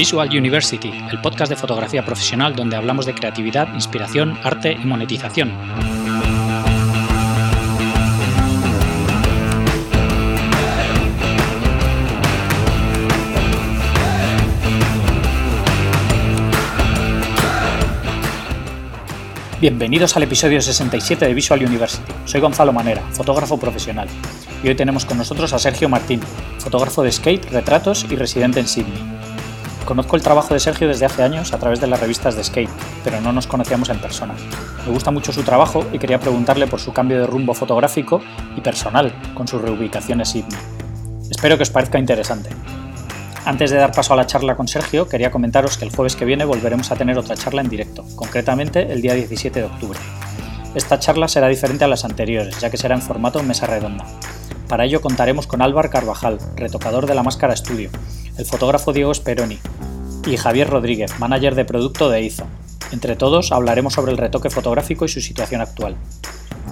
Visual University, el podcast de fotografía profesional donde hablamos de creatividad, inspiración, arte y monetización. Bienvenidos al episodio 67 de Visual University. Soy Gonzalo Manera, fotógrafo profesional, y hoy tenemos con nosotros a Sergio Martín, fotógrafo de skate, retratos y residente en Sydney. Conozco el trabajo de Sergio desde hace años a través de las revistas de skate, pero no nos conocíamos en persona. Me gusta mucho su trabajo y quería preguntarle por su cambio de rumbo fotográfico y personal con su reubicación en Sydney. Espero que os parezca interesante. Antes de dar paso a la charla con Sergio, quería comentaros que el jueves que viene volveremos a tener otra charla en directo, concretamente el día 17 de octubre. Esta charla será diferente a las anteriores, ya que será en formato mesa redonda. Para ello contaremos con Álvar Carvajal, retocador de la Máscara Studio, el fotógrafo Diego Speroni y Javier Rodríguez, manager de producto de IZO. Entre todos hablaremos sobre el retoque fotográfico y su situación actual.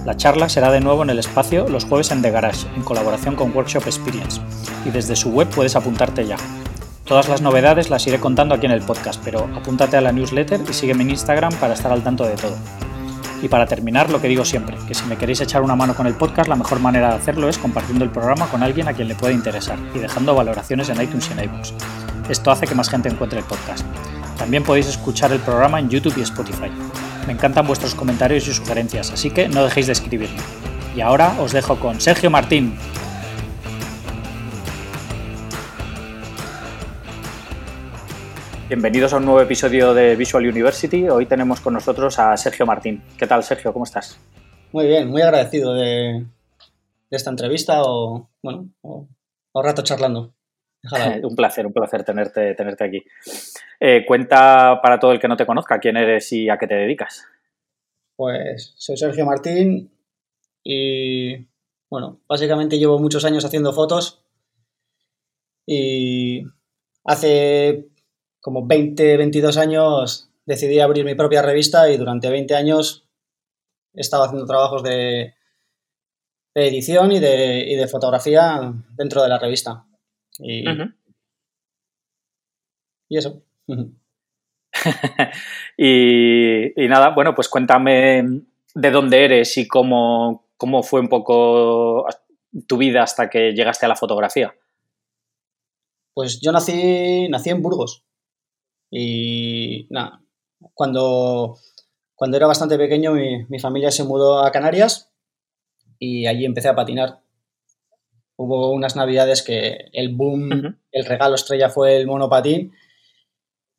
La charla será de nuevo en el espacio los jueves en The Garage, en colaboración con Workshop Experience, y desde su web puedes apuntarte ya. Todas las novedades las iré contando aquí en el podcast, pero apúntate a la newsletter y sígueme en Instagram para estar al tanto de todo. Y para terminar, lo que digo siempre, que si me queréis echar una mano con el podcast, la mejor manera de hacerlo es compartiendo el programa con alguien a quien le pueda interesar y dejando valoraciones en iTunes y en iBooks. Esto hace que más gente encuentre el podcast. También podéis escuchar el programa en YouTube y Spotify. Me encantan vuestros comentarios y sugerencias, así que no dejéis de escribirme. Y ahora os dejo con Sergio Martín. Bienvenidos a un nuevo episodio de Visual University. Hoy tenemos con nosotros a Sergio Martín. ¿Qué tal, Sergio? ¿Cómo estás? Muy bien, muy agradecido de, esta entrevista o, bueno, o, rato charlando. un placer, un placer tenerte, tenerte aquí. Eh, cuenta para todo el que no te conozca quién eres y a qué te dedicas. Pues soy Sergio Martín y, bueno, básicamente llevo muchos años haciendo fotos y hace como 20, 22 años decidí abrir mi propia revista y durante 20 años he estado haciendo trabajos de, edición y de, fotografía dentro de la revista. Y, eso. y, nada, bueno, pues cuéntame de dónde eres y cómo, cómo fue un poco tu vida hasta que llegaste a la fotografía. Pues yo nací, nací en Burgos. Y nada, cuando, cuando era bastante pequeño mi, familia se mudó a Canarias y allí empecé a patinar. Hubo unas navidades que el boom, el regalo estrella fue el monopatín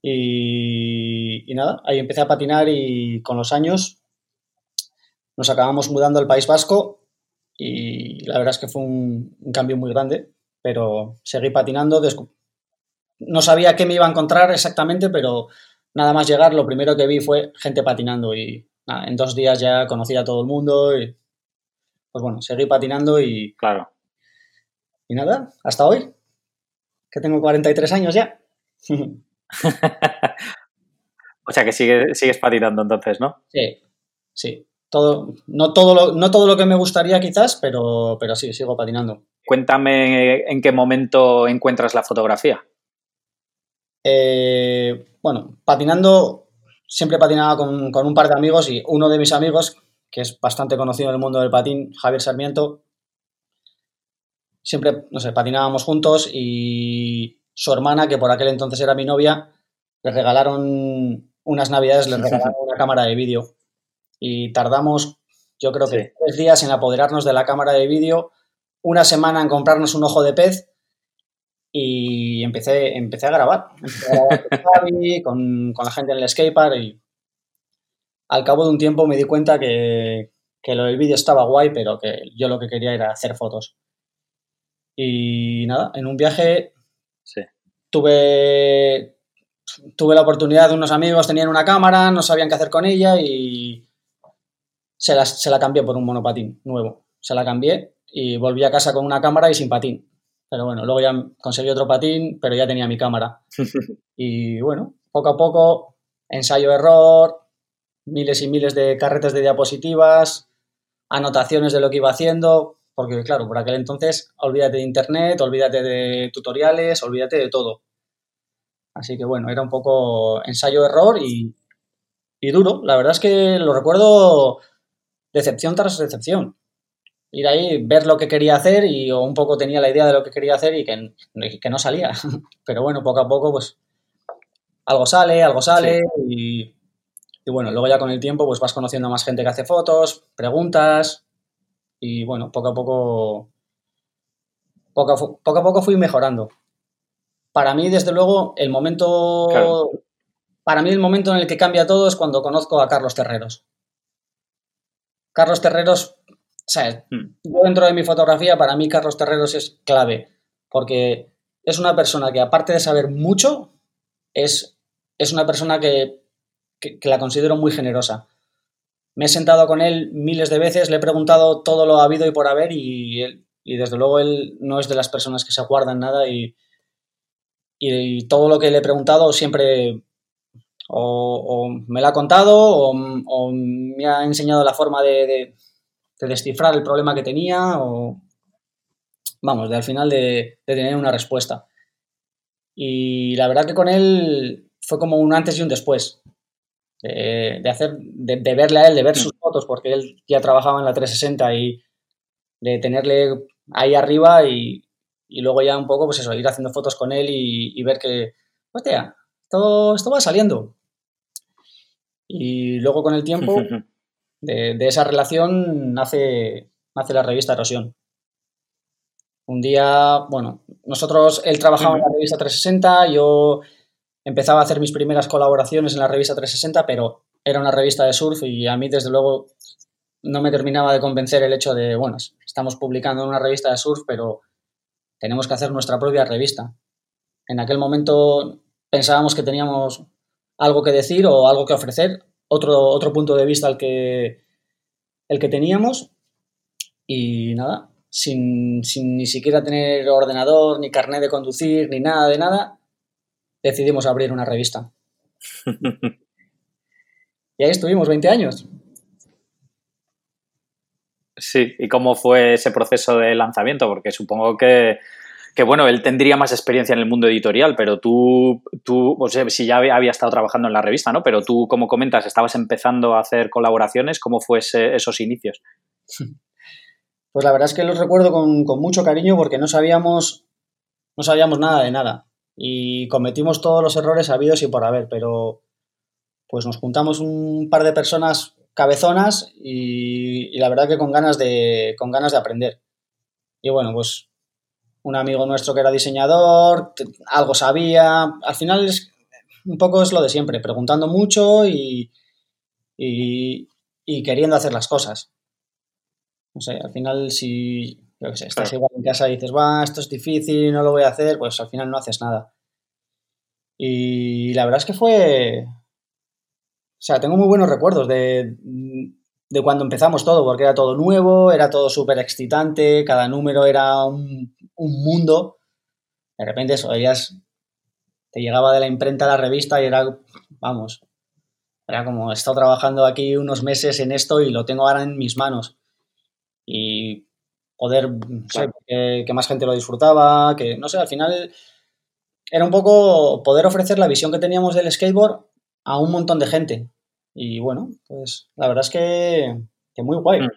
y, y, nada, ahí empecé a patinar y con los años nos acabamos mudando al País Vasco y la verdad es que fue un, un cambio muy grande, pero seguí patinando, no sabía qué me iba a encontrar exactamente, pero nada más llegar, lo primero que vi fue gente patinando y en dos días ya conocí a todo el mundo y pues bueno, seguí patinando y... Claro. Y nada, hasta hoy, que tengo 43 años ya. o sea que sigues patinando entonces, ¿no? Sí, sí. Todo, no, todo lo, no todo lo que me gustaría quizás, pero, pero sí, sigo patinando. Cuéntame en qué momento encuentras la fotografía. Eh, bueno, patinando, siempre patinaba con, un par de amigos y uno de mis amigos, que es bastante conocido en el mundo del patín, Javier Sarmiento, siempre, no sé, patinábamos juntos y su hermana, que por aquel entonces era mi novia, le regalaron unas navidades, le regalaron una cámara de vídeo. Y tardamos, yo creo que tres días en apoderarnos de la cámara de vídeo, una semana en comprarnos un ojo de pez y empecé, empecé a grabar. con, la gente en el skatepark y al cabo de un tiempo me di cuenta que, que lo del vídeo estaba guay, pero que yo lo que quería era hacer fotos. Y nada, en un viaje tuve, tuve la oportunidad de unos amigos, tenían una cámara, no sabían qué hacer con ella y se la, se la cambié por un monopatín nuevo. Se la cambié y volví a casa con una cámara y sin patín. Pero bueno, luego ya conseguí otro patín, pero ya tenía mi cámara. y bueno, poco a poco, ensayo-error, miles y miles de carretes de diapositivas, anotaciones de lo que iba haciendo, porque claro, por aquel entonces, olvídate de internet, olvídate de tutoriales, olvídate de todo. Así que bueno, era un poco ensayo-error y, y duro. La verdad es que lo recuerdo decepción tras decepción. Ir ahí, ver lo que quería hacer y un poco tenía la idea de lo que quería hacer y que, que no salía. Pero bueno, poco a poco, pues algo sale, algo sale y, y, bueno, luego ya con el tiempo pues vas conociendo a más gente que hace fotos, preguntas y bueno, poco a poco, poco a, poco, a poco fui mejorando. Para mí, desde luego, el momento para mí el momento en el que cambia todo es cuando conozco a Carlos Terreros. Carlos Terreros, o sea, hmm. yo dentro de mi fotografía, para mí Carlos Terreros es clave, porque es una persona que aparte de saber mucho, es, es una persona que, que, la considero muy generosa. Me he sentado con él miles de veces, le he preguntado todo lo habido y por haber y, él, y desde luego él no es de las personas que se aguardan nada y, y todo lo que le he preguntado siempre o, me la ha contado o, me ha enseñado la forma de, descifrar el problema que tenía o, vamos, de al final de, tener una respuesta. Y la verdad que con él fue como un antes y un después. De, hacer, de, verle a él, de ver sus fotos, porque él ya trabajaba en la 360 y de tenerle ahí arriba y, luego ya un poco, pues eso, ir haciendo fotos con él y, ver que, hostia, todo esto va saliendo. Y luego con el tiempo de, esa relación nace, nace la revista Erosión. Un día, bueno, nosotros, él trabajaba en la revista 360, yo empezaba a hacer mis primeras colaboraciones en la revista 360, pero era una revista de surf y a mí desde luego no me terminaba de convencer el hecho de, bueno, estamos publicando en una revista de surf, pero tenemos que hacer nuestra propia revista. En aquel momento pensábamos que teníamos algo que decir o algo que ofrecer, otro, otro punto de vista al que, el que teníamos. Y nada, sin, ni siquiera tener ordenador, ni carnet de conducir, ni nada de nada, decidimos abrir una revista. y ahí estuvimos 20 años. Sí, ¿y cómo fue ese proceso de lanzamiento? Porque supongo que que bueno, él tendría más experiencia en el mundo editorial, pero tú, tú o sea, si ya había estado trabajando en la revista, ¿no? Pero tú, como comentas, estabas empezando a hacer colaboraciones, ¿cómo fue esos inicios? Pues la verdad es que los recuerdo con, mucho cariño porque no sabíamos, no sabíamos nada de nada y cometimos todos los errores habidos y por haber, pero pues nos juntamos un par de personas cabezonas y, y la verdad que con ganas de, con ganas de aprender. Y bueno, pues un amigo nuestro que era diseñador, algo sabía. Al final es un poco es lo de siempre, preguntando mucho y, y, queriendo hacer las cosas. No sé, al final si estás igual en casa y dices, va, esto es difícil, no lo voy a hacer, pues al final no haces nada. Y la verdad es que fue... O sea, tengo muy buenos recuerdos de, de cuando empezamos todo, porque era todo nuevo, era todo súper excitante, cada número era un, mundo. De repente eso, ellas te llegaba de la imprenta a la revista y era, vamos, era como, he estado trabajando aquí unos meses en esto y lo tengo ahora en mis manos. Y poder, no sé, que, que, más gente lo disfrutaba, que, no sé, al final era un poco poder ofrecer la visión que teníamos del skateboard a un montón de gente. Y bueno, pues la verdad es que, muy guay. Mm.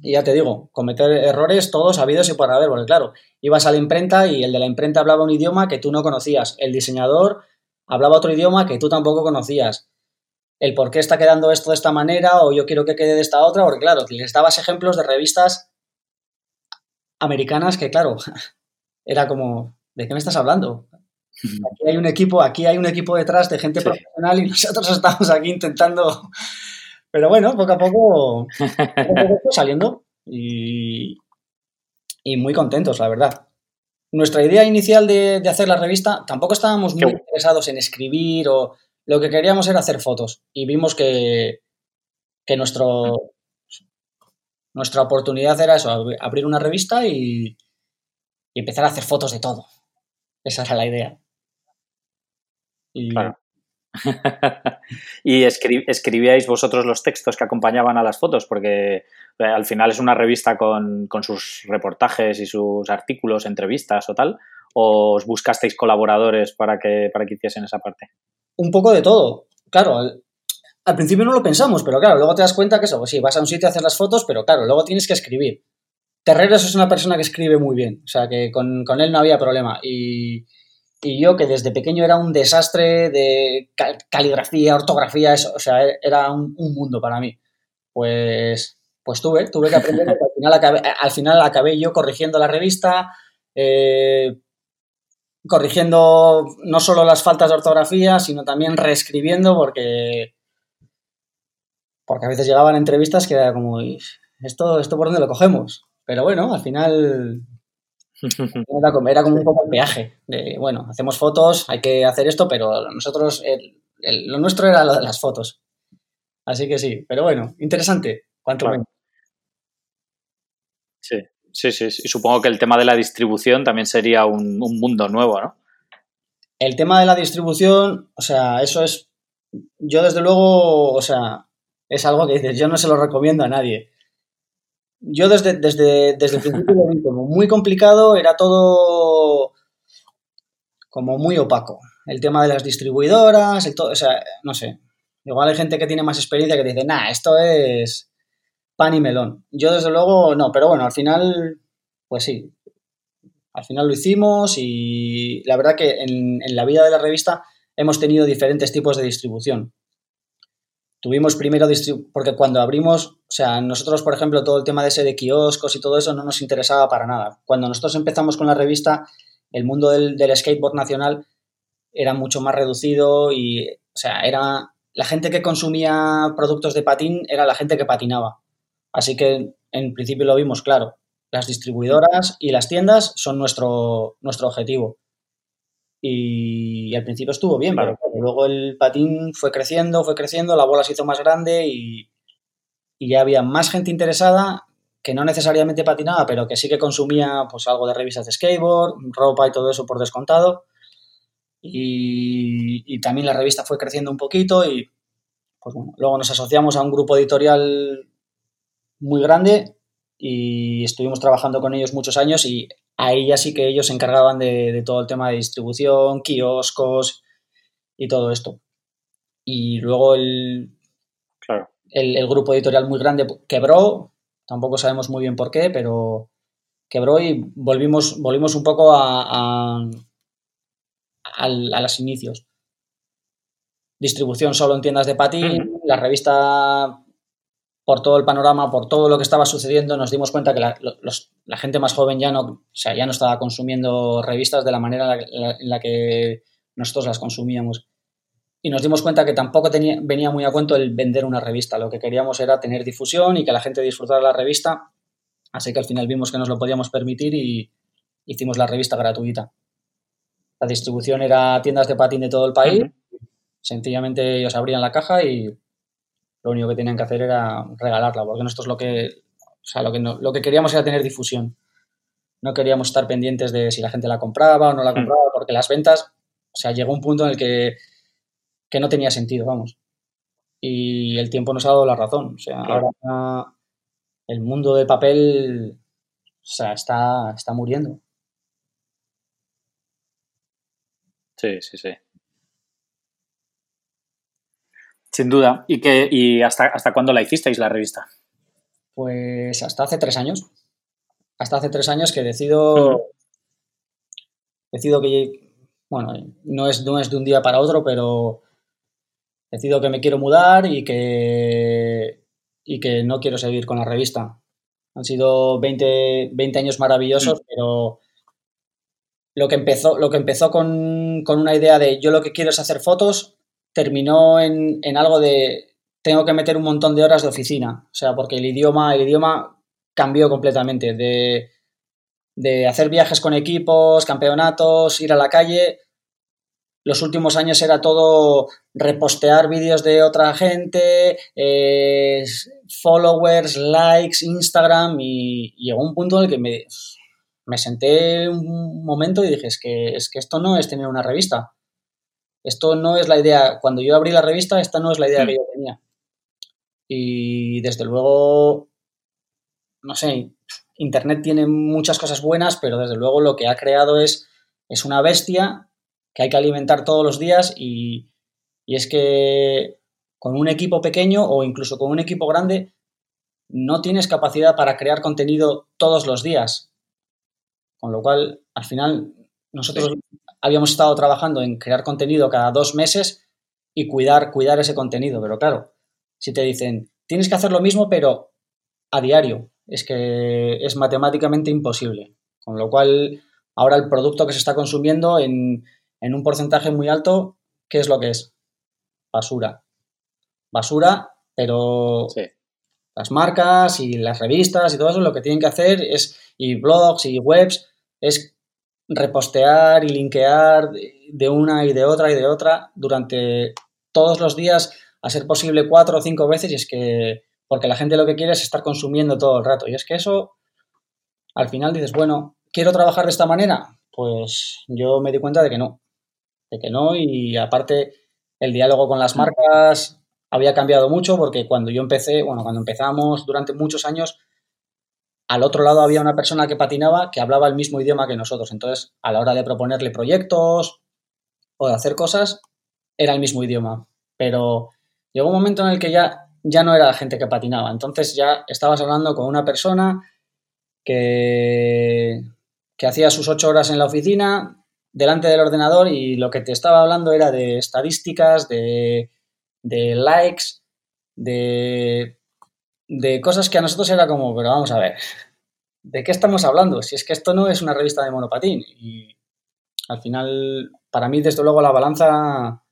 Y ya te digo, cometer errores todos habidos y por haber, porque claro, ibas a la imprenta y el de la imprenta hablaba un idioma que tú no conocías, el diseñador hablaba otro idioma que tú tampoco conocías, el por qué está quedando esto de esta manera o yo quiero que quede de esta otra, porque claro, les dabas ejemplos de revistas americanas que claro, era como, ¿de qué me estás hablando? Aquí hay un equipo, aquí hay un equipo detrás de gente profesional y nosotros estamos aquí intentando. Pero bueno, poco a poco, saliendo y, muy contentos, la verdad. Nuestra idea inicial de, hacer la revista, tampoco estábamos muy interesados en escribir o lo que queríamos era hacer fotos y vimos que, que nuestro, nuestra oportunidad era eso, abrir una revista y empezar a hacer fotos de todo. Esa era la idea. Y, ¿Y escribíais vosotros los textos que acompañaban a las fotos? Porque eh, al final es una revista con, sus reportajes y sus artículos, entrevistas o tal. o os buscasteis colaboradores para que, para que hiciesen esa parte? Un poco de todo. Claro, al, principio no lo pensamos, pero claro, luego te das cuenta que eso, pues sí, vas a un sitio, haces las fotos, pero claro, luego tienes que escribir. Terreros es una persona que escribe muy bien, o sea que con, él no había problema. Y, yo, que desde pequeño era un desastre de caligrafía, ortografía, eso, o sea, era un, mundo para mí. Pues, pues tuve, tuve que aprender, al final acabé, al final acabé yo corrigiendo la revista, eh, corrigiendo no solo las faltas de ortografía, sino también reescribiendo porque, porque a veces llegaban entrevistas que era como, ¿esto, ¿esto por dónde lo cogemos? Pero bueno, al final era como, era como un poco el peaje. De, bueno, hacemos fotos, hay que hacer esto, pero nosotros, lo nuestro era lo de las fotos. Así que sí, pero bueno, interesante. ¿Cuánto Sí, sí, sí, Y supongo que el tema de la distribución también sería un, un mundo nuevo, ¿no? El tema de la distribución, o sea, eso es. Yo, desde luego, o sea, es algo que dices, yo no se lo recomiendo a nadie yo desde, desde, desde el principio como muy complicado, era todo como muy opaco. El tema de las distribuidoras, el todo, o sea, no sé. Igual hay gente que tiene más experiencia que dice, nah, esto es pan y melón. Yo desde luego no, pero bueno, al final, pues sí. Al final lo hicimos y la verdad que en, en la vida de la revista hemos tenido diferentes tipos de distribución tuvimos primero, porque cuando abrimos, o sea, nosotros, por ejemplo, todo el tema de ese de kioscos y todo eso no nos interesaba para nada. Cuando nosotros empezamos con la revista, el mundo del, skateboard nacional era mucho más reducido y, o sea, era la gente que consumía productos de patín era la gente que patinaba. Así que en principio lo vimos claro. Las distribuidoras y las tiendas son nuestro, nuestro objetivo. Y, al principio estuvo bien, pero luego el patín fue creciendo, fue creciendo, la bola se hizo más grande y, ya había más gente interesada que no necesariamente patinaba, pero que sí que consumía pues algo de revistas de skateboard, ropa y todo eso por descontado. Y, también la revista fue creciendo un poquito y pues bueno, luego nos asociamos a un grupo editorial muy grande y estuvimos trabajando con ellos muchos años y ahí ya sí que ellos se encargaban de, todo el tema de distribución, kioscos y todo esto. Y luego el, el, grupo editorial muy grande quebró, tampoco sabemos muy bien por qué, pero quebró y volvimos, volvimos un poco a, a, los inicios. Distribución solo en tiendas de patín, la revista por todo el panorama, por todo lo que estaba sucediendo, nos dimos cuenta que la, gente más joven ya no, sea, ya no estaba consumiendo revistas de la manera en la, que nosotros las consumíamos. Y nos dimos cuenta que tampoco tenía, venía muy a cuento el vender una revista. Lo que queríamos era tener difusión y que la gente disfrutara la revista. Así que al final vimos que nos lo podíamos permitir y hicimos la revista gratuita. La distribución era tiendas de patín de todo el país. Sencillamente ellos abrían la caja y lo único que tenían que hacer era regalarla, porque nosotros lo que, o sea, lo que, lo que queríamos era tener difusión. No queríamos estar pendientes de si la gente la compraba o no la hmm. compraba, porque las ventas, o sea, llegó un punto en el que, que no tenía sentido, vamos. Y el tiempo nos ha dado la razón. O sea, ahora el mundo del papel o sea, está, está muriendo. Sí, sí, sí. Sin duda. ¿Y, qué, y hasta, hasta cuándo la hicisteis la revista? Pues hasta hace tres años. Hasta hace tres años que decido. Decido que. Bueno, no es, no es de un día para otro, pero decido que me quiero mudar y que. y que no quiero seguir con la revista. Han sido 20, 20 años maravillosos, mm. pero lo que empezó, lo que empezó con, con, una idea de yo lo que quiero es hacer fotos, terminó en, algo de tengo que meter un montón de horas de oficina. O sea, porque el idioma, el idioma cambió completamente. De, de hacer viajes con equipos, campeonatos, ir a la calle. Los últimos años era todo repostear vídeos de otra gente, eh, followers, likes, Instagram y, llegó un punto en el que me, me senté un momento y dije, es que, es que esto no es tener una revista. Esto no es la idea, cuando yo abrí la revista, esta no es la idea que mm. yo tenía. Y desde luego, no sé, Internet tiene muchas cosas buenas, pero desde luego lo que ha creado es es una bestia que hay que alimentar todos los días y, y es que con un equipo pequeño o incluso con un equipo grande no tienes capacidad para crear contenido todos los días. Con lo cual, al final, nosotros habíamos estado trabajando en crear contenido cada dos meses y cuidar, cuidar ese contenido. Pero claro, si te dicen, tienes que hacer lo mismo, pero a diario, es que es matemáticamente imposible. Con lo cual, ahora el producto que se está consumiendo en, en un porcentaje muy alto, ¿qué es lo que es? Basura. Basura, pero las marcas y las revistas y todo eso lo que tienen que hacer es, y blogs y webs, es repostear y linkear de una y de otra y de otra durante todos los días, a ser posible cuatro o cinco veces, y es que, porque la gente lo que quiere es estar consumiendo todo el rato. Y es que eso, al final dices, bueno, ¿quiero trabajar de esta manera? Pues yo me di cuenta de que no, de que no, y aparte el diálogo con las mm. marcas había cambiado mucho porque cuando yo empecé, bueno, cuando empezamos durante muchos años, al otro lado había una persona que patinaba que hablaba el mismo idioma que nosotros. Entonces, a la hora de proponerle proyectos o de hacer cosas, era el mismo idioma. Pero llegó un momento en el que ya, ya no era la gente que patinaba. Entonces ya estabas hablando con una persona que, que hacía sus ocho horas en la oficina delante del ordenador y lo que te estaba hablando era de estadísticas, de, de likes, de de cosas que a nosotros era como, pero vamos a ver, ¿de qué estamos hablando? Si es que esto no es una revista de monopatín. Y al final, para mí, desde luego, la balanza,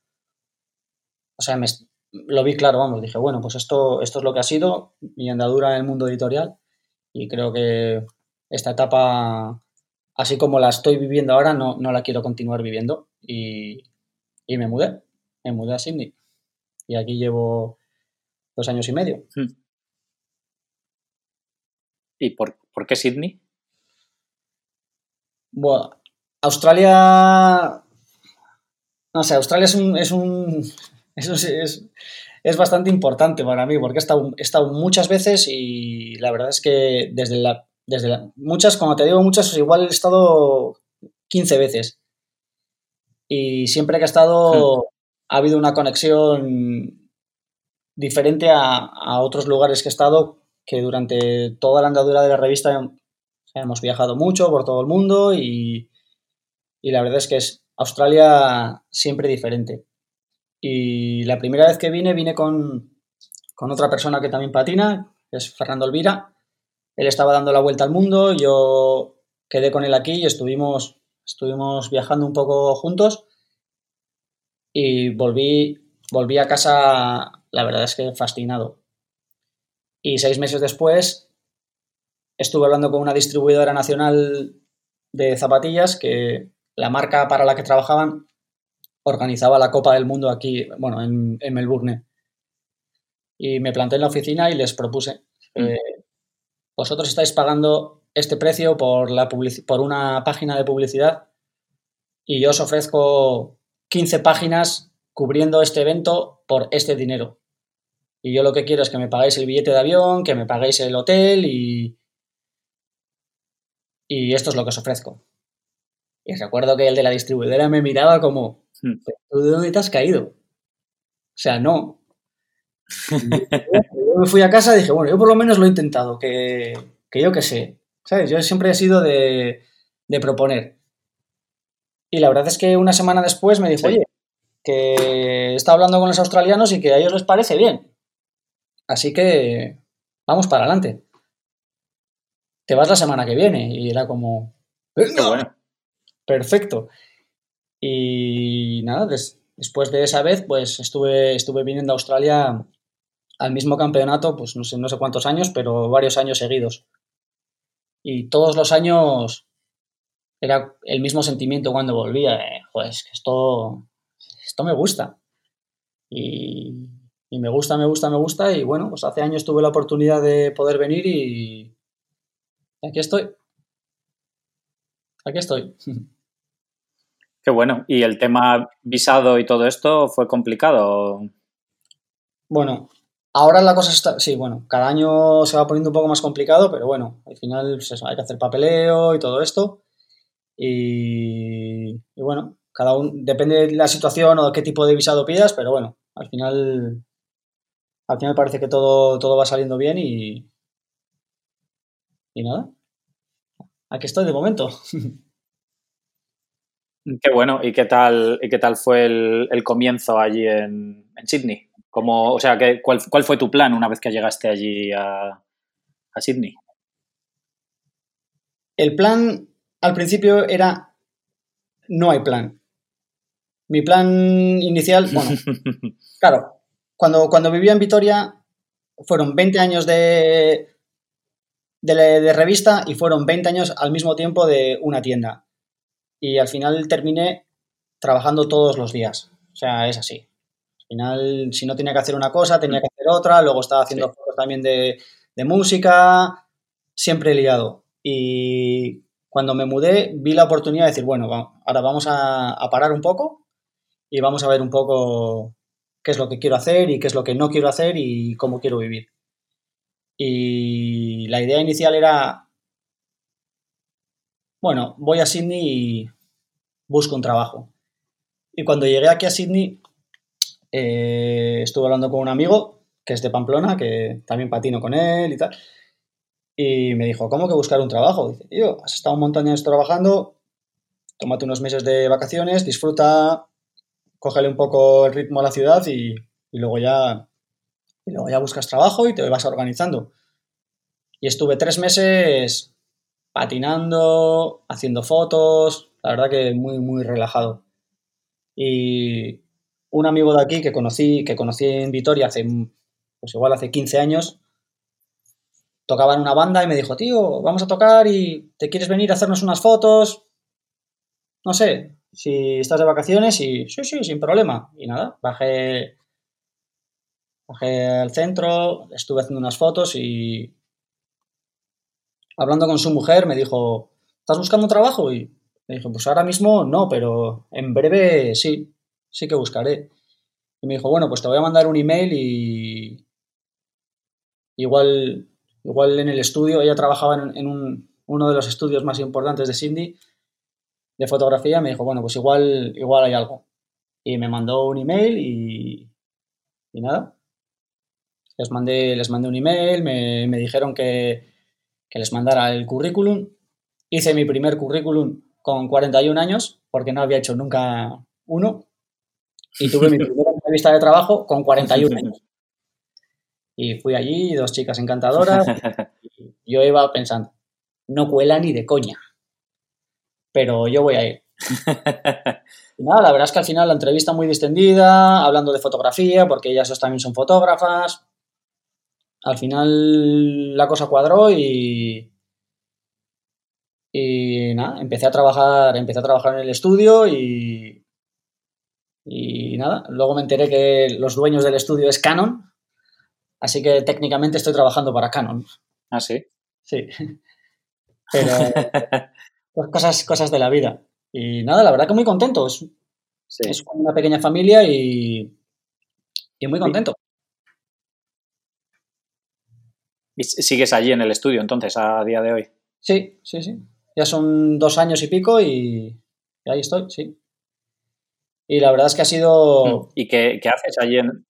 o sea, me, lo vi claro, vamos, dije, bueno, pues esto, esto es lo que ha sido mi andadura en el mundo editorial y creo que esta etapa, así como la estoy viviendo ahora, no, no la quiero continuar viviendo y, y, me mudé, me mudé a Sydney y aquí llevo dos años y medio. Hmm. ¿Y por, qué Sydney? Bueno, Australia. No sé, Australia es un. Es, un, es, bastante importante para mí porque he estado, he estado, muchas veces y la verdad es que desde la. Desde la, muchas, como te digo, muchas, igual he estado 15 veces. Y siempre que he estado, hmm. ha habido una conexión diferente a, a, otros lugares que he estado que durante toda la andadura de la revista hemos viajado mucho por todo el mundo y, la verdad es que es Australia siempre diferente. Y la primera vez que vine, vine con, otra persona que también patina, que es Fernando Elvira. Él estaba dando la vuelta al mundo, yo quedé con él aquí y estuvimos, estuvimos viajando un poco juntos y volví, volví a casa, la verdad es que fascinado. Y seis meses después estuve hablando con una distribuidora nacional de zapatillas que la marca para la que trabajaban organizaba la Copa del Mundo aquí, bueno, en, Melbourne. Y me planté en la oficina y les propuse, mm. eh, vosotros estáis pagando este precio por, la por una página de publicidad y yo os ofrezco 15 páginas cubriendo este evento por este dinero. Y yo lo que quiero es que me pagáis el billete de avión, que me pagáis el hotel y. Y esto es lo que os ofrezco. Y recuerdo que el de la distribuidora me miraba como, hmm. ¿tú de dónde te has caído? O sea, no. yo me fui a casa y dije, bueno, yo por lo menos lo he intentado, que, yo qué sé. ¿Sabes? Yo siempre he sido de, de, proponer. Y la verdad es que una semana después me dijo, oye, que está hablando con los australianos y que a ellos les parece bien. Así que vamos para adelante. Te vas la semana que viene. Y era como. Perfecto. Y nada, después de esa vez, pues estuve, estuve viniendo a Australia al mismo campeonato, pues no sé, no sé cuántos años, pero varios años seguidos. Y todos los años era el mismo sentimiento cuando volvía. pues esto, esto me gusta. Y, y me gusta, me gusta, me gusta. Y bueno, pues hace años tuve la oportunidad de poder venir y aquí estoy. Aquí estoy. Qué bueno. ¿Y el tema visado y todo esto fue complicado? Bueno, ahora la cosa está. Sí, bueno, cada año se va poniendo un poco más complicado, pero bueno, al final pues hay que hacer papeleo y todo esto. Y, bueno, cada uno, depende de la situación o de qué tipo de visado pidas, pero bueno, al final, al final parece que todo, todo va saliendo bien y, y nada, aquí estoy de momento. Qué bueno. ¿Y qué tal, y qué tal fue el, comienzo allí en, en Sydney? Como, o sea, ¿qué, cuál, ¿cuál, fue tu plan una vez que llegaste allí a, a Sydney? El plan al principio era no hay plan. Mi plan inicial, bueno, claro, cuando, cuando vivía en Vitoria fueron 20 años de, de, de, revista y fueron 20 años al mismo tiempo de una tienda. Y al final terminé trabajando todos los días. O sea, es así. Al final, si no tenía que hacer una cosa, tenía que hacer otra. Luego estaba haciendo fotos también de, de música. Siempre liado. Y cuando me mudé, vi la oportunidad de decir, bueno, ahora vamos a, a, parar un poco y vamos a ver un poco qué es lo que quiero hacer y qué es lo que no quiero hacer y cómo quiero vivir. Y la idea inicial era, bueno, voy a Sydney y busco un trabajo. Y cuando llegué aquí a Sydney, eh, estuve hablando con un amigo que es de Pamplona, que también patino con él y tal. Y me dijo, ¿cómo que buscar un trabajo? Dice, tío, has estado un montón de años trabajando, tómate unos meses de vacaciones, disfruta, cógele un poco el ritmo a la ciudad y, luego ya luego ya buscas trabajo y te vas organizando. Y estuve tres meses patinando, haciendo fotos, la verdad que muy, muy relajado. Y un amigo de aquí que conocí, que conocí en Vitoria hace, pues igual hace 15 años, tocaba en una banda y me dijo, tío, vamos a tocar y te quieres venir a hacernos unas fotos. No sé, si estás de vacaciones y sí, sí, sin problema. Y nada, bajé, bajé al centro, estuve haciendo unas fotos y hablando con su mujer me dijo, ¿estás buscando trabajo? Y me dijo, pues ahora mismo no, pero en breve sí, sí que buscaré. Y me dijo, bueno, pues te voy a mandar un email y igual, igual en el estudio, ella trabajaba en, un, uno de los estudios más importantes de Cindy de fotografía, me dijo, bueno, pues igual, igual hay algo. Y me mandó un email y, y nada. Les mandé, les mandé un email, me, me dijeron que, que les mandara el currículum. Hice mi primer currículum con 41 años, porque no había hecho nunca uno. Y tuve mi primera entrevista de trabajo con 41 años. Y fui allí, dos chicas encantadoras. Y yo iba pensando, no cuela ni de coña. Pero yo voy a ir. Y nada, la verdad es que al final la entrevista muy distendida, hablando de fotografía, porque ellas también son fotógrafas. Al final la cosa cuadró y, y nada, empecé a trabajar, empecé a trabajar en el estudio y, y nada, luego me enteré que los dueños del estudio es Canon, así que técnicamente estoy trabajando para Canon. Ah, sí. Sí. Pero pues cosas, cosas de la vida. Y nada, la verdad que muy contento. Es, sí. es una pequeña familia y, y muy contento. ¿Y sigues allí en el estudio entonces a día de hoy? Sí, sí, sí. Ya son dos años y pico y, y ahí estoy, sí. Y la verdad es que ha sido... ¿Y qué, qué haces allí en...?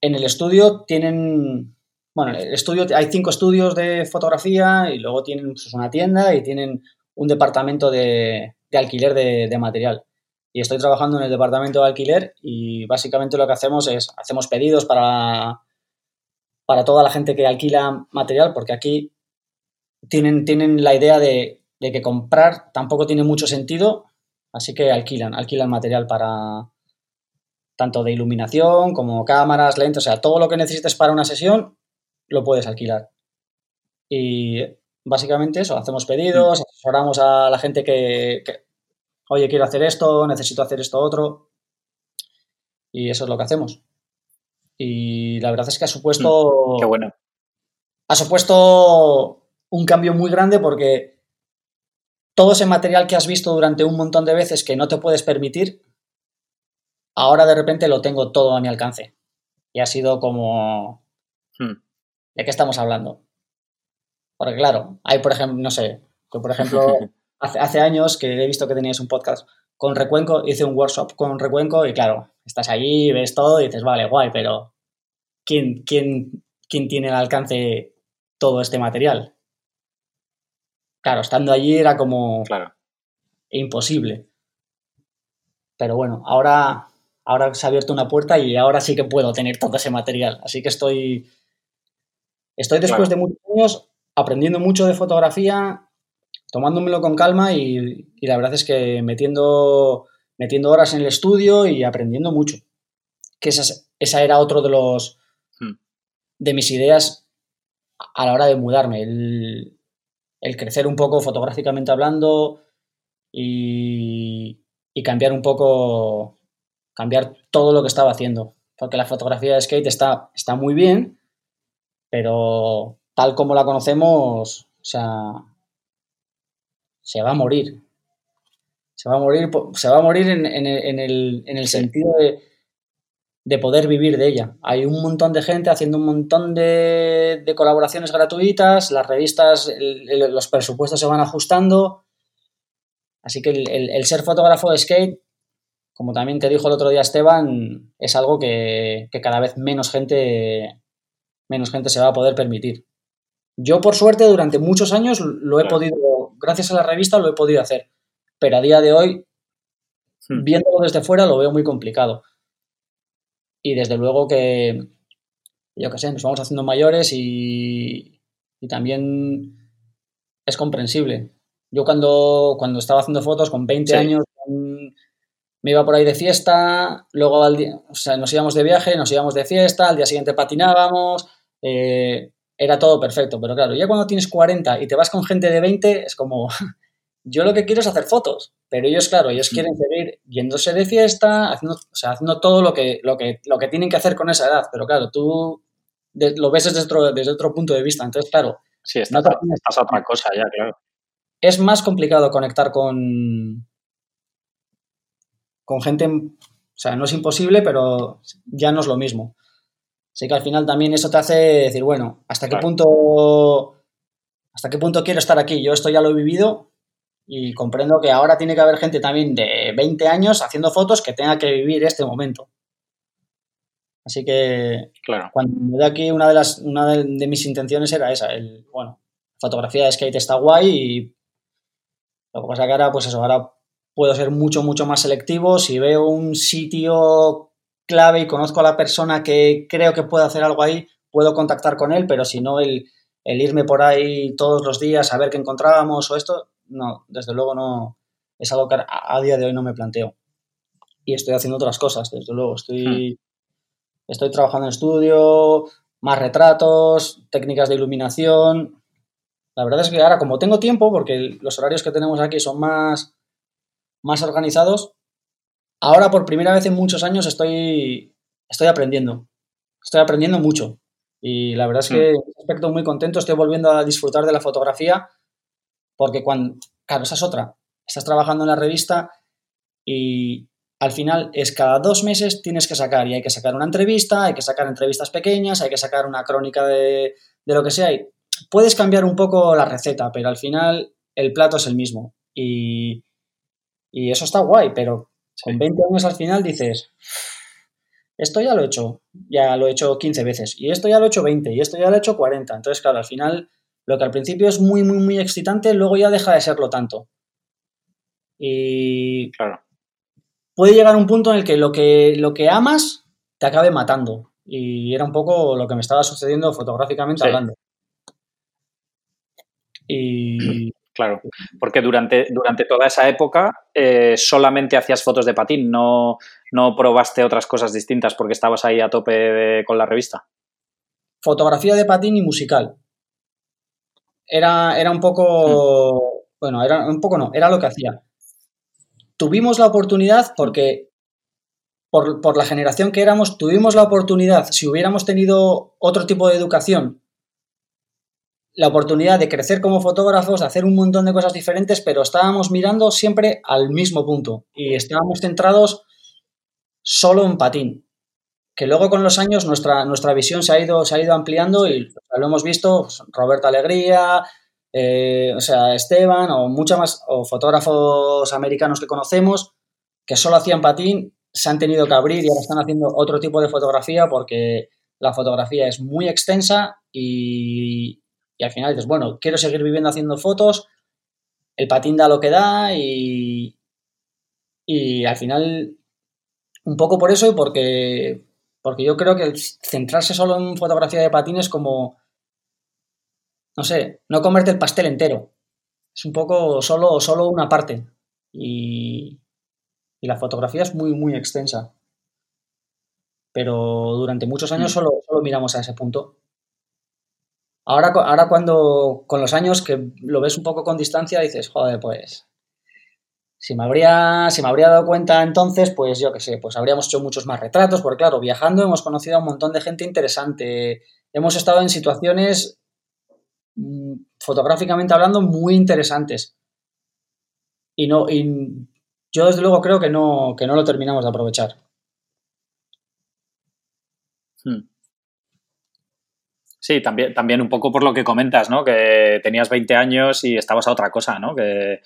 En el estudio tienen... Bueno, en el estudio hay cinco estudios de fotografía y luego tienen pues, una tienda y tienen un departamento de, de alquiler de, de, material. Y estoy trabajando en el departamento de alquiler y básicamente lo que hacemos es, hacemos pedidos para, para toda la gente que alquila material, porque aquí tienen, tienen la idea de, de, que comprar tampoco tiene mucho sentido, así que alquilan, alquilan material para tanto de iluminación como cámaras, lentes, o sea, todo lo que necesites para una sesión lo puedes alquilar. Y básicamente eso, hacemos pedidos, mm. asesoramos a la gente que, que, oye, quiero hacer esto, necesito hacer esto otro, y eso es lo que hacemos. Y la verdad es que ha supuesto... Mm, qué bueno. Ha supuesto un cambio muy grande porque todo ese material que has visto durante un montón de veces que no te puedes permitir, ahora de repente lo tengo todo a mi alcance. Y ha sido como... Hmm. ¿De qué estamos hablando? Porque claro, hay por ejemplo, no sé, que por ejemplo, hace, hace, años que he visto que teníais un podcast con Recuenco, hice un workshop con Recuenco y claro, estás allí, ves todo y dices, vale, guay, pero ¿quién, quién, quién tiene el alcance todo este material? Claro, estando allí era como claro. imposible. Pero bueno, ahora, ahora se ha abierto una puerta y ahora sí que puedo tener todo ese material. Así que estoy, estoy después de muchos años aprendiendo mucho de fotografía, tomándomelo con calma y, la verdad es que metiendo, metiendo horas en el estudio y aprendiendo mucho. Que esa, esa era otro de los hmm. de mis ideas a la hora de mudarme, el, el crecer un poco fotográficamente hablando y, y, cambiar un poco, cambiar todo lo que estaba haciendo. Porque la fotografía de skate está, está muy bien, pero tal como la conocemos, o sea, se va a morir. Se va a morir, se va a morir en, el, sentido de, poder vivir de ella. Hay un montón de gente haciendo un montón de, colaboraciones gratuitas, las revistas, los presupuestos se van ajustando. Así que el, ser fotógrafo de skate, como también te dijo el otro día Esteban, es algo que, que cada vez menos gente, menos gente se va a poder permitir. Yo, por suerte, durante muchos años lo he podido gracias a la revista lo he podido hacer. Pero a día de hoy, hmm. viéndolo desde fuera, lo veo muy complicado. Y desde luego que, yo qué sé, nos vamos haciendo mayores y, también es comprensible. Yo cuando, cuando estaba haciendo fotos con 20 años me iba por ahí de fiesta, luego al día, o sea, nos íbamos de viaje, nos íbamos de fiesta, al día siguiente patinábamos, eh, era todo perfecto. Pero claro, ya cuando tienes 40 y te vas con gente de 20, es como, yo lo que quiero es hacer fotos, pero ellos, claro, ellos mm. quieren seguir yéndose de fiesta, haciendo, o sea, haciendo todo lo que, lo, que, lo que tienen que hacer con esa edad. Pero claro, tú lo ves desde otro, desde otro punto de vista. Entonces, claro. Sí, estás, a otra cosa ya, claro. Es más complicado conectar con, con gente, o sea, no es imposible, pero ya no es lo mismo. Así que al final también eso te hace decir, bueno, ¿hasta qué punto hasta qué punto quiero estar aquí? Yo esto ya lo he vivido y comprendo que ahora tiene que haber gente también de 20 años haciendo fotos que tenga que vivir este momento. Así que claro. cuando me de aquí una de las una de, mis intenciones era esa, el bueno, fotografía de skate está guay y lo que pasa que ahora pues eso, ahora puedo ser mucho mucho más selectivo, si veo un sitio clave y conozco a la persona que creo que puede hacer algo ahí, puedo contactar con él, pero si no, el, irme por ahí todos los días a ver qué encontrábamos o esto, no, desde luego no, es algo que a, día de hoy no me planteo. Y estoy haciendo otras cosas, desde luego. Estoy, hmm. estoy trabajando en estudio, más retratos, técnicas de iluminación. La verdad es que ahora, como tengo tiempo, porque los horarios que tenemos aquí son más, más organizados, ahora por primera vez en muchos años estoy, estoy aprendiendo. Estoy aprendiendo mucho. Y la verdad es que mm. estoy muy contento, estoy volviendo a disfrutar de la fotografía, porque cuando, claro, esa es otra. Estás trabajando en la revista y al final es cada dos meses tienes que sacar y hay que sacar una entrevista, hay que sacar entrevistas pequeñas, hay que sacar una crónica de, de lo que sea. Y puedes cambiar un poco la receta, pero al final el plato es el mismo. Y, y eso está guay, pero con 20 años al final dices, esto ya lo he hecho, ya lo he hecho 15 veces, y esto ya lo he hecho 20, y esto ya lo he hecho 40. Entonces, claro, al final, lo que al principio es muy, muy, muy excitante, luego ya deja de serlo tanto. Y claro. puede llegar un punto en el que lo que, lo que amas te acabe matando. Y era un poco lo que me estaba sucediendo fotográficamente hablando. Y Claro, porque durante, durante toda esa época eh, solamente hacías fotos de patín, no, no probaste otras cosas distintas porque estabas ahí a tope con la revista. Fotografía de patín y musical. Era, era un poco. Mm. Bueno, era un poco no, era lo que hacía. Tuvimos la oportunidad porque. Por, por la generación que éramos, tuvimos la oportunidad, si hubiéramos tenido otro tipo de educación la oportunidad de crecer como fotógrafos, de hacer un montón de cosas diferentes, pero estábamos mirando siempre al mismo punto y estábamos centrados solo en patín. Que luego con los años nuestra, nuestra visión se ha, ido, se ha ido ampliando y lo hemos visto, pues, Roberto Alegría, eh, o sea, Esteban o muchos más, o fotógrafos americanos que conocemos, que solo hacían patín se han tenido que abrir y ahora están haciendo otro tipo de fotografía porque la fotografía es muy extensa y, y al final dices, bueno, quiero seguir viviendo haciendo fotos, el patín da lo que da y, y al final un poco por eso y porque, porque yo creo que centrarse solo en fotografía de patín es como, no sé, no comerte el pastel entero. Es un poco solo, solo una parte. Y, y la fotografía es muy, muy extensa. Pero durante muchos años mm. solo, solo miramos a ese punto. Ahora, ahora cuando, con los años que lo ves un poco con distancia, dices, joder, pues, si me habría, si me habría dado cuenta entonces, pues yo qué sé, pues habríamos hecho muchos más retratos, porque claro, viajando hemos conocido a un montón de gente interesante, hemos estado en situaciones mm, fotográficamente hablando muy interesantes. Y no, y yo desde luego creo que no, que no lo terminamos de aprovechar. Hmm. Sí, también, también un poco por lo que comentas, ¿no? Que tenías 20 años y estabas a otra cosa, ¿no? Que,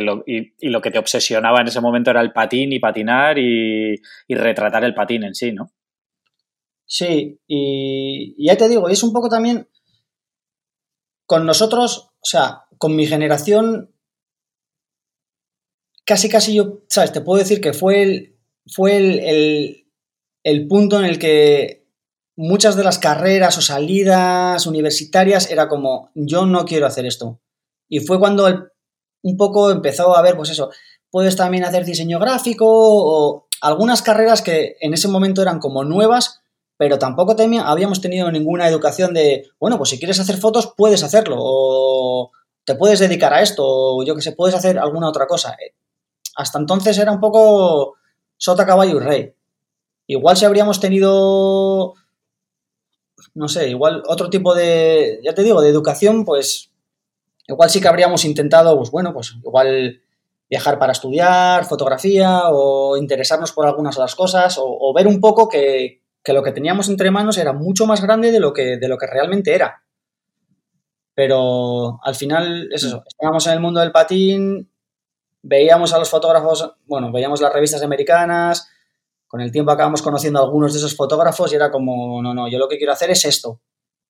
lo, y, lo que te obsesionaba en ese momento era el patín y patinar y, retratar el patín en sí, ¿no? Sí, y, y ya te digo, y es un poco también con nosotros, o sea, con mi generación, casi casi yo, ¿sabes? Te puedo decir que fue el, fue el, el punto en el que muchas de las carreras o salidas universitarias era como, yo no quiero hacer esto. Y fue cuando un poco empezó a ver, pues eso, puedes también hacer diseño gráfico o algunas carreras que en ese momento eran como nuevas, pero tampoco habíamos tenido ninguna educación de, bueno, pues si quieres hacer fotos, puedes hacerlo, o te puedes dedicar a esto, o yo que sé, puedes hacer alguna otra cosa. Hasta entonces era un poco sota, caballo y rey. Igual si habríamos tenido no sé, igual otro tipo de, ya te digo, de educación, pues igual sí que habríamos intentado, pues bueno, pues igual viajar para estudiar fotografía o interesarnos por algunas las cosas o, ver un poco que, lo que teníamos entre manos era mucho más grande de lo que, de lo que realmente era. Pero al final es eso, estábamos en el mundo del patín, veíamos a los fotógrafos, bueno, veíamos las revistas americanas, con el tiempo acabamos conociendo a algunos de esos fotógrafos y era como, no, no, yo lo que quiero hacer es esto,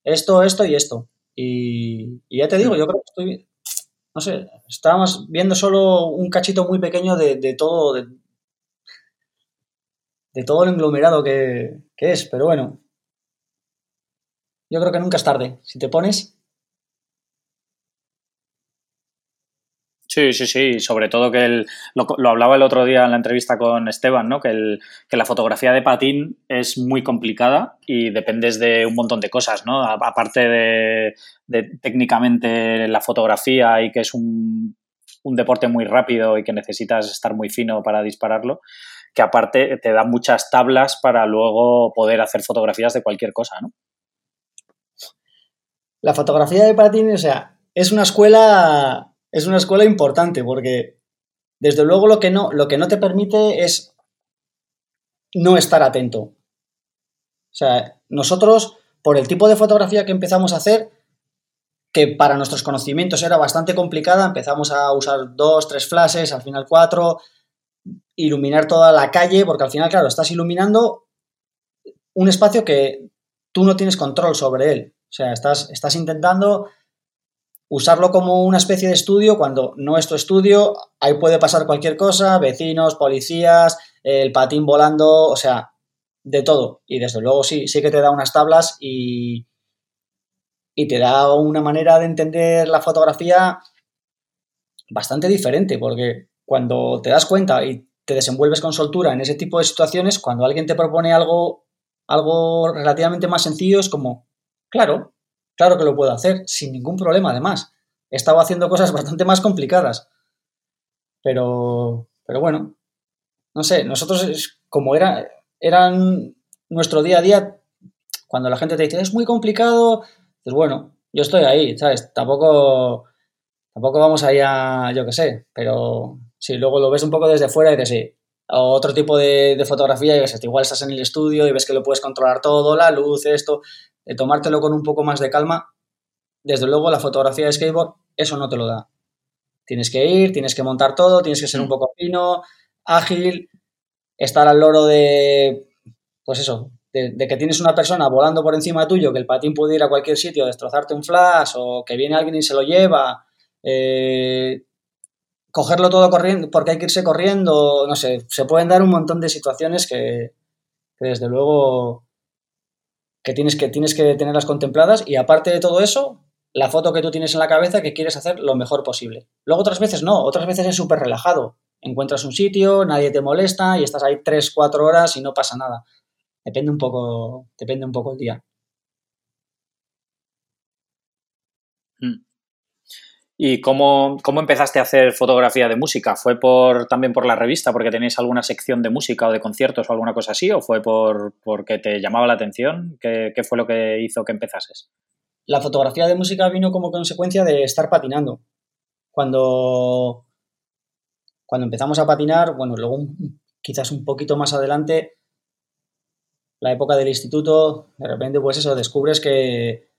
esto, esto y esto. Y, ya te digo, yo creo que estoy, no sé, estábamos viendo solo un cachito muy pequeño de, todo, de, todo el englomerado que, que es, pero bueno, yo creo que nunca es tarde. Si te pones, Sí, sí, sí, sobre todo que el, lo, hablaba el otro día en la entrevista con Esteban, ¿no? Que, el, que la fotografía de patín es muy complicada y dependes de un montón de cosas, ¿no? Aparte de, técnicamente la fotografía y que es un, un, deporte muy rápido y que necesitas estar muy fino para dispararlo, que aparte te da muchas tablas para luego poder hacer fotografías de cualquier cosa, ¿no? La fotografía de patín, o sea, es una escuela es una escuela importante porque, desde luego, lo que no, te permite es no estar atento. O sea, nosotros, por el tipo de fotografía que empezamos a hacer, que para nuestros conocimientos era bastante complicada, empezamos a usar dos, tres flashes, al final cuatro, iluminar toda la calle, porque al final, claro, estás iluminando un espacio que tú no tienes control sobre él. O sea, estás intentando usarlo como una especie de estudio cuando no es tu estudio, ahí puede pasar cualquier cosa, vecinos, policías, el patín volando, o sea, de todo. Y desde luego sí, sí que te da unas tablas y, y te da una manera de entender la fotografía bastante diferente, porque cuando te das cuenta y te desenvuelves con soltura en ese tipo de situaciones, cuando alguien te propone algo, algo relativamente más sencillo, es como, claro, Claro que lo puedo hacer, sin ningún problema, además. He estado haciendo cosas bastante más complicadas. Pero, pero bueno, no sé, nosotros, como era, eran nuestro día a día, cuando la gente te dice, es muy complicado, pues bueno, yo estoy ahí, ¿sabes? Tampoco, tampoco vamos ahí a, yo qué sé, pero si luego lo ves un poco desde fuera y dices, sí, otro tipo de, fotografía, y ves, igual estás en el estudio y ves que lo puedes controlar todo, la luz, esto, de tomártelo con un poco más de calma, desde luego la fotografía de skateboard eso no te lo da. Tienes que ir, tienes que montar todo, tienes que ser un mm. poco fino, ágil, estar al loro de, pues eso, de, que tienes una persona volando por encima tuyo, que el patín puede ir a cualquier sitio, destrozarte un flash, o que viene alguien y se lo lleva, eh, cogerlo todo corriendo, porque hay que irse corriendo, no sé, se pueden dar un montón de situaciones que, desde luego que tienes, que tienes que tenerlas contempladas y aparte de todo eso, la foto que tú tienes en la cabeza que quieres hacer lo mejor posible. Luego otras veces no, otras veces es súper relajado. Encuentras un sitio, nadie te molesta y estás ahí 3, 4 horas y no pasa nada. Depende un poco, depende un poco el día. Hmm. ¿Y cómo, empezaste a hacer fotografía de música? ¿Fue por también por la revista, porque tenéis alguna sección de música o de conciertos o alguna cosa así? ¿O fue por porque te llamaba la atención? ¿Qué, fue lo que hizo que empezases? La fotografía de música vino como consecuencia de estar patinando. Cuando, cuando empezamos a patinar, bueno, luego quizás un poquito más adelante, la época del instituto, de repente, pues eso, descubres que,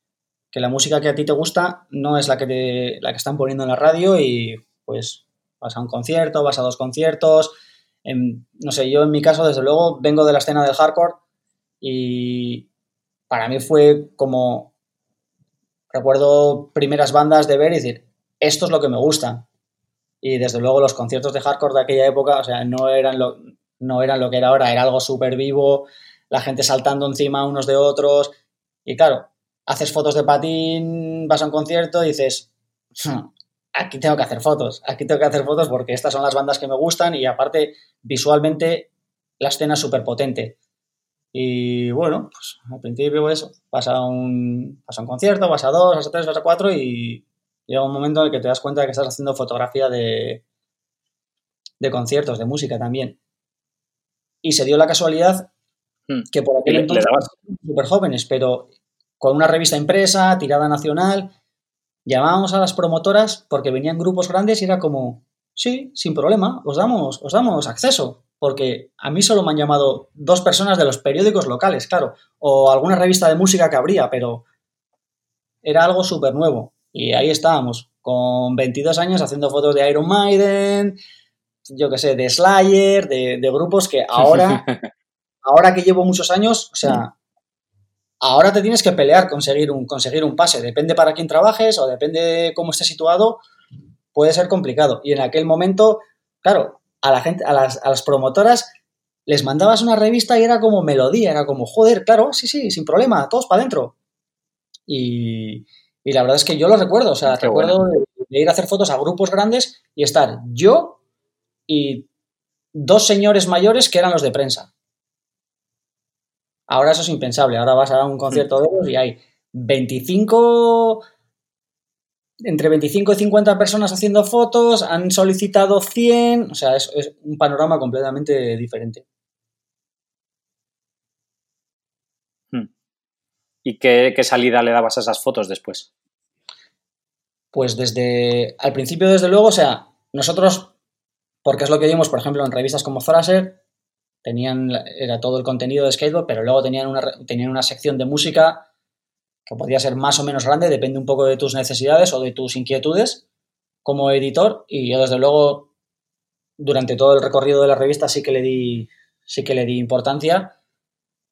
la música que a ti te gusta no es la que, la que están poniendo en la radio y pues vas a un concierto, vas a dos conciertos. no sé, yo en mi caso, desde luego, vengo de la escena del hardcore y para mí fue como, recuerdo primeras bandas de ver y decir, esto es lo que me gusta. Y desde luego los conciertos de hardcore de aquella época, o sea, no eran lo, no eran lo que era ahora, era algo súper vivo, la gente saltando encima unos de otros. Y claro, haces fotos de patín, vas a un concierto y dices, hmm, aquí tengo que hacer fotos, aquí tengo que hacer fotos porque estas son las bandas que me gustan y aparte visualmente la escena es súper potente. Y bueno, pues al principio eso, vas a, un, vas a un concierto, vas a dos, vas a tres, vas a cuatro y llega un momento en el que te das cuenta de que estás haciendo fotografía de, de conciertos, de música también. Y se dio la casualidad Hmm. que por aquel entonces súper jóvenes, pero con una revista impresa, tirada nacional, llamábamos a las promotoras porque venían grupos grandes y era como, sí, sin problema, os damos, os damos acceso, porque a mí solo me han llamado dos personas de los periódicos locales, claro, o alguna revista de música que habría, pero era algo súper nuevo. Y ahí estábamos, con 22 años haciendo fotos de Iron Maiden, yo qué sé, de Slayer, de, de grupos que ahora ahora que llevo muchos años, o sea, ahora te tienes que pelear conseguir un, conseguir un pase. Depende para quién trabajes o depende cómo estés situado, puede ser complicado. Y en aquel momento, claro, a la gente, a las, a las promotoras les mandabas una revista y era como melodía, era como, joder, claro, sí, sí, sin problema, todos para adentro. Y, y, la verdad es que yo lo recuerdo, o sea, recuerdo de, ir a hacer fotos a grupos grandes y estar yo y dos señores mayores que eran los de prensa. Ahora eso es impensable. Ahora vas a un concierto de ellos y hay 25, entre 25 y 50 personas haciendo fotos, han solicitado 100, o sea, es, un panorama completamente diferente. Hmm. ¿Y qué, qué, salida le dabas a esas fotos después? Pues desde, al principio desde luego, o sea, nosotros, porque es lo que vimos, por ejemplo, en revistas como Fraser, tenían, era todo el contenido de skateboard, pero luego tenían una, tenían una sección de música que podía ser más o menos grande, depende un poco de tus necesidades o de tus inquietudes como editor. Y yo desde luego durante todo el recorrido de la revista sí que le di, sí que le di importancia.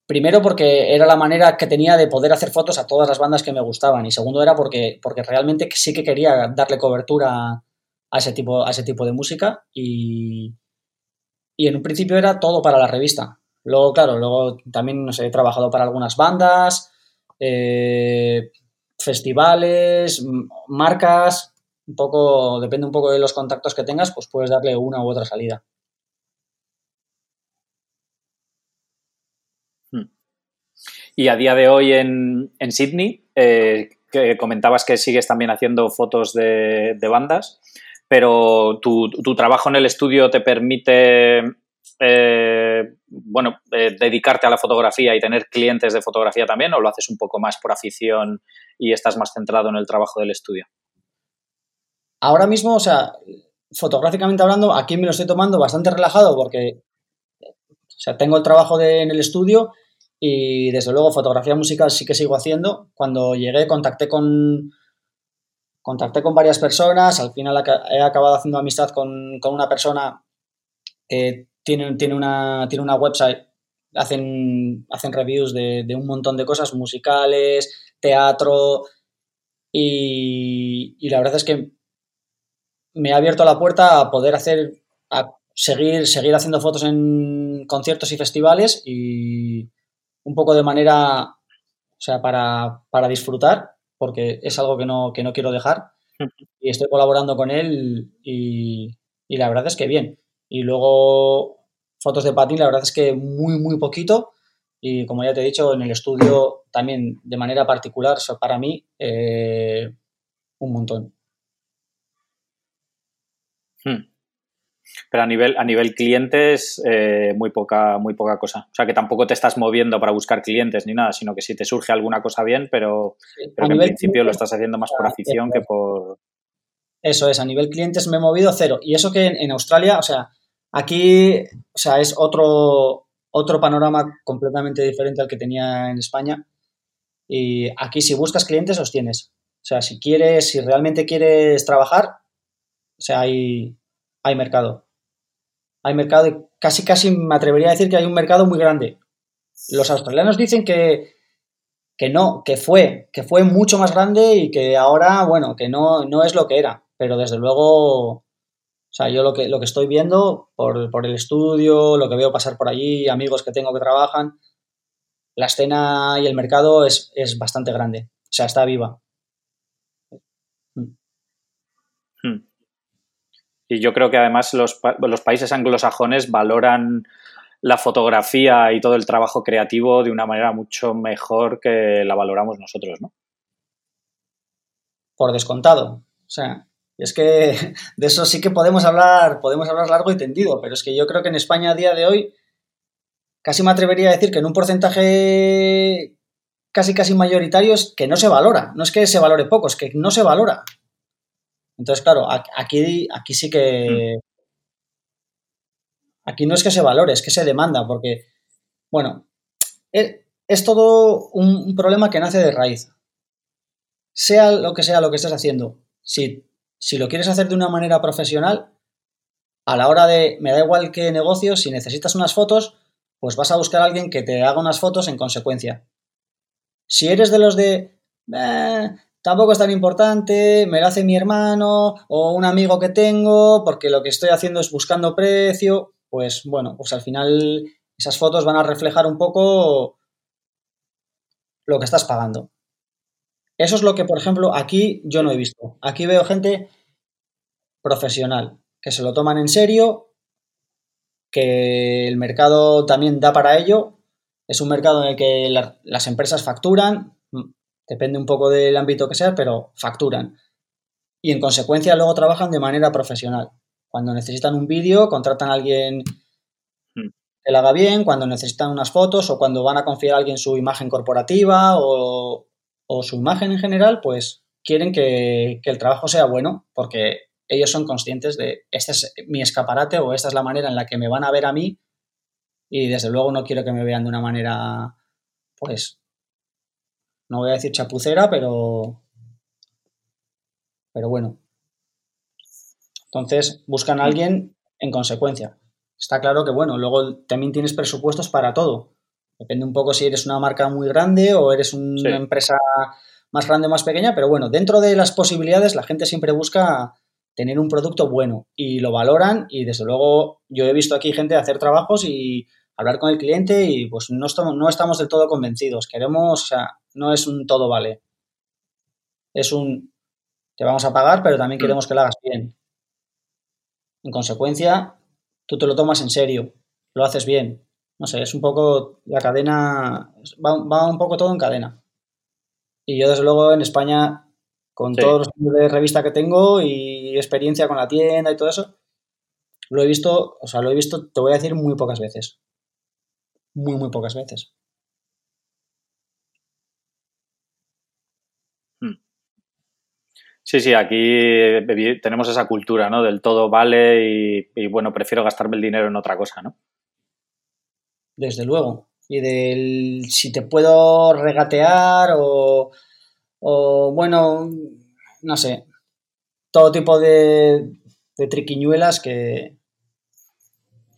Primero porque era la manera que tenía de poder hacer fotos a todas las bandas que me gustaban. Y segundo era porque, porque realmente sí que quería darle cobertura a ese tipo, a ese tipo de música. Y, y en un principio era todo para la revista. Luego, claro, luego también no he trabajado para algunas bandas, eh, festivales, marcas, un poco, depende un poco de los contactos que tengas, pues puedes darle una u otra salida. Hmm. Y a día de hoy en, en Sydney, eh, que comentabas que sigues también haciendo fotos de, de bandas pero tu, trabajo en el estudio te permite, eh, bueno, eh, dedicarte a la fotografía y tener clientes de fotografía también, o lo haces un poco más por afición y estás más centrado en el trabajo del estudio? Ahora mismo, o sea, fotográficamente hablando, aquí me lo estoy tomando bastante relajado porque, o sea, tengo el trabajo en el estudio y desde luego fotografía musical sí que sigo haciendo. Cuando llegué contacté con, contacté con varias personas, al final he acabado haciendo amistad con, una persona eh, tiene, tiene, una, tiene una website, hacen, hacen reviews de, un montón de cosas, musicales, teatro, y, y, la verdad es que me ha abierto la puerta a poder hacer, a seguir, seguir haciendo fotos en conciertos y festivales y un poco de manera, o sea, para, para disfrutar, porque es algo que no, que no quiero dejar y estoy colaborando con él y, y, la verdad es que bien. Y luego fotos de patín, la verdad es que muy, muy poquito y como ya te he dicho, en el estudio también de manera particular, para mí, eh, un montón. Hmm. Pero a nivel, a nivel clientes, eh, muy, poca, muy poca cosa. O sea, que tampoco te estás moviendo para buscar clientes ni nada, sino que si te surge alguna cosa bien, pero, pero que en principio lo estás haciendo más por afición que por... Eso es, a nivel clientes me he movido cero. Y eso que en, Australia, o sea, aquí, o sea, es otro, otro panorama completamente diferente al que tenía en España. Y aquí si buscas clientes los tienes. O sea, si quieres, si realmente quieres trabajar, o sea, hay, hay mercado. Hay mercado casi, casi me atrevería a decir que hay un mercado muy grande. Los australianos dicen que, que no, que fue, que fue mucho más grande y que ahora, bueno, que no, no es lo que era. Pero desde luego, o sea, yo lo que, lo que estoy viendo por, por el estudio, lo que veo pasar por allí, amigos que tengo que trabajan, la escena y el mercado es, es bastante grande. O sea, está viva. Y yo creo que además los, los países anglosajones valoran la fotografía y todo el trabajo creativo de una manera mucho mejor que la valoramos nosotros, ¿no? Por descontado. O sea, es que de eso sí que podemos hablar, podemos hablar largo y tendido, pero es que yo creo que en España a día de hoy casi me atrevería a decir que en un porcentaje casi casi mayoritario es que no se valora. No es que se valore poco, es que no se valora. Entonces, claro, aquí, aquí sí que... Mm. Aquí no es que se valore, es que se demanda, porque, bueno, e, es, todo un, problema que nace de raíz. Sea lo que sea lo que estés haciendo, si, si lo quieres hacer de una manera profesional, a la hora de, me da igual qué negocio, si necesitas unas fotos, pues vas a buscar a alguien que te haga unas fotos en consecuencia. Si eres de los de, eh, tampoco es tan importante, me lo hace mi hermano o un amigo que tengo, porque lo que estoy haciendo es buscando precio, pues bueno, pues al final esas fotos van a reflejar un poco lo que estás pagando. Eso es lo que, por ejemplo, aquí yo no he visto. Aquí veo gente profesional, que se lo toman en serio, que el mercado también da para ello. Es un mercado en el que las empresas facturan, depende un poco del ámbito que sea, pero facturan. Y en consecuencia luego trabajan de manera profesional. Cuando necesitan un vídeo, contratan a alguien hmm. que lo haga bien, cuando necesitan unas fotos o cuando van a confiar a alguien su imagen corporativa o, su imagen en general, pues quieren que, que el trabajo sea bueno porque ellos son conscientes de este es mi escaparate o esta es la manera en la que me van a ver a mí y desde luego no quiero que me vean de una manera pues no voy a decir chapucera, pero. Pero bueno. Entonces, buscan a alguien en consecuencia. Está claro que, bueno, luego también tienes presupuestos para todo. Depende un poco si eres una marca muy grande o eres una empresa más grande o más pequeña, pero bueno, dentro de las posibilidades la gente siempre busca tener un producto bueno y lo valoran y desde luego yo he visto aquí gente hacer trabajos y hablar con el cliente y pues no estamos, no estamos del todo convencidos. Queremos, o sea, no es un todo vale. Es un, te vamos a pagar, pero también mm. queremos que lo hagas bien. En consecuencia, tú te lo tomas en serio, lo haces bien. No sé, es un poco la cadena, va, un poco todo en cadena. Y yo, desde luego, en España, con todos los años de revista que tengo y experiencia con la tienda y todo eso, lo he visto, o sea, lo he visto, te voy a decir, muy pocas veces muy, muy pocas veces. Hmm. Sí, sí, aquí tenemos esa cultura, ¿no? Del todo vale y, bueno, prefiero gastarme el dinero en otra cosa, ¿no? Desde luego. Y del si te puedo regatear o, o bueno, no sé, todo tipo de, de triquiñuelas que,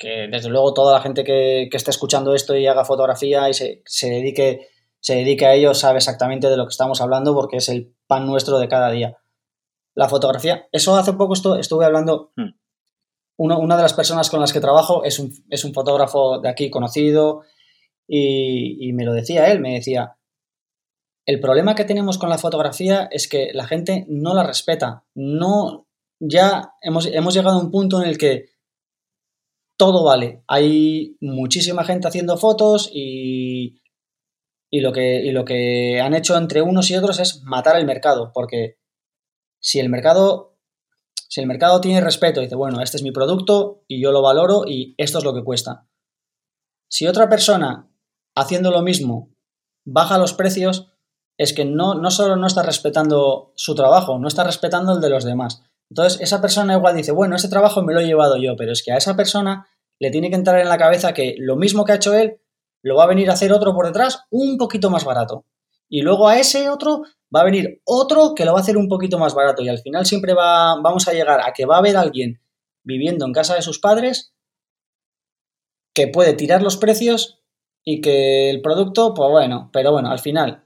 que desde luego toda la gente que, que esté escuchando esto y haga fotografía y se, se, dedique, se dedique a ello sabe exactamente de lo que estamos hablando porque es el pan nuestro de cada día. La fotografía, eso hace poco esto, estuve hablando, hmm. uno, una de las personas con las que trabajo es un, es un fotógrafo de aquí conocido y, y me lo decía él, me decía, el problema que tenemos con la fotografía es que la gente no la respeta. No, ya hemos, hemos, llegado a un punto en el que todo vale. Hay muchísima gente haciendo fotos y, y, lo que, y lo que han hecho entre unos y otros es matar el mercado. Porque si el mercado, si el mercado tiene respeto dice, bueno, este es mi producto y yo lo valoro y esto es lo que cuesta. Si otra persona haciendo lo mismo baja los precios, es que no, no solo no está respetando su trabajo, no está respetando el de los demás. Entonces, esa persona igual dice, bueno, ese trabajo me lo he llevado yo, pero es que a esa persona le tiene que entrar en la cabeza que lo mismo que ha hecho él, lo va a venir a hacer otro por detrás un poquito más barato. Y luego a ese otro va a venir otro que lo va a hacer un poquito más barato. Y al final siempre va, vamos a llegar a que va a haber alguien viviendo en casa de sus padres que puede tirar los precios y que el producto, pues bueno, pero bueno, al final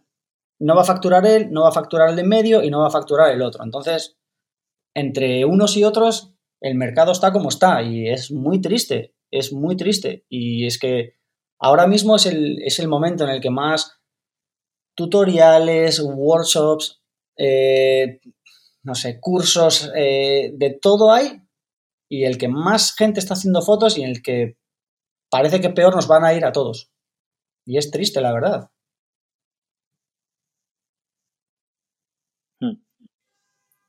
no va a facturar él, no va a facturar el de medio y no va a facturar el otro. Entonces, entre unos y otros, el mercado está como está y es muy triste, es muy triste. Y es que ahora mismo es el, es el momento en el que más tutoriales, workshops, eh, no sé, cursos, eh, de todo hay y el que más gente está haciendo fotos y en el que parece que peor nos van a ir a todos. Y es triste, la verdad.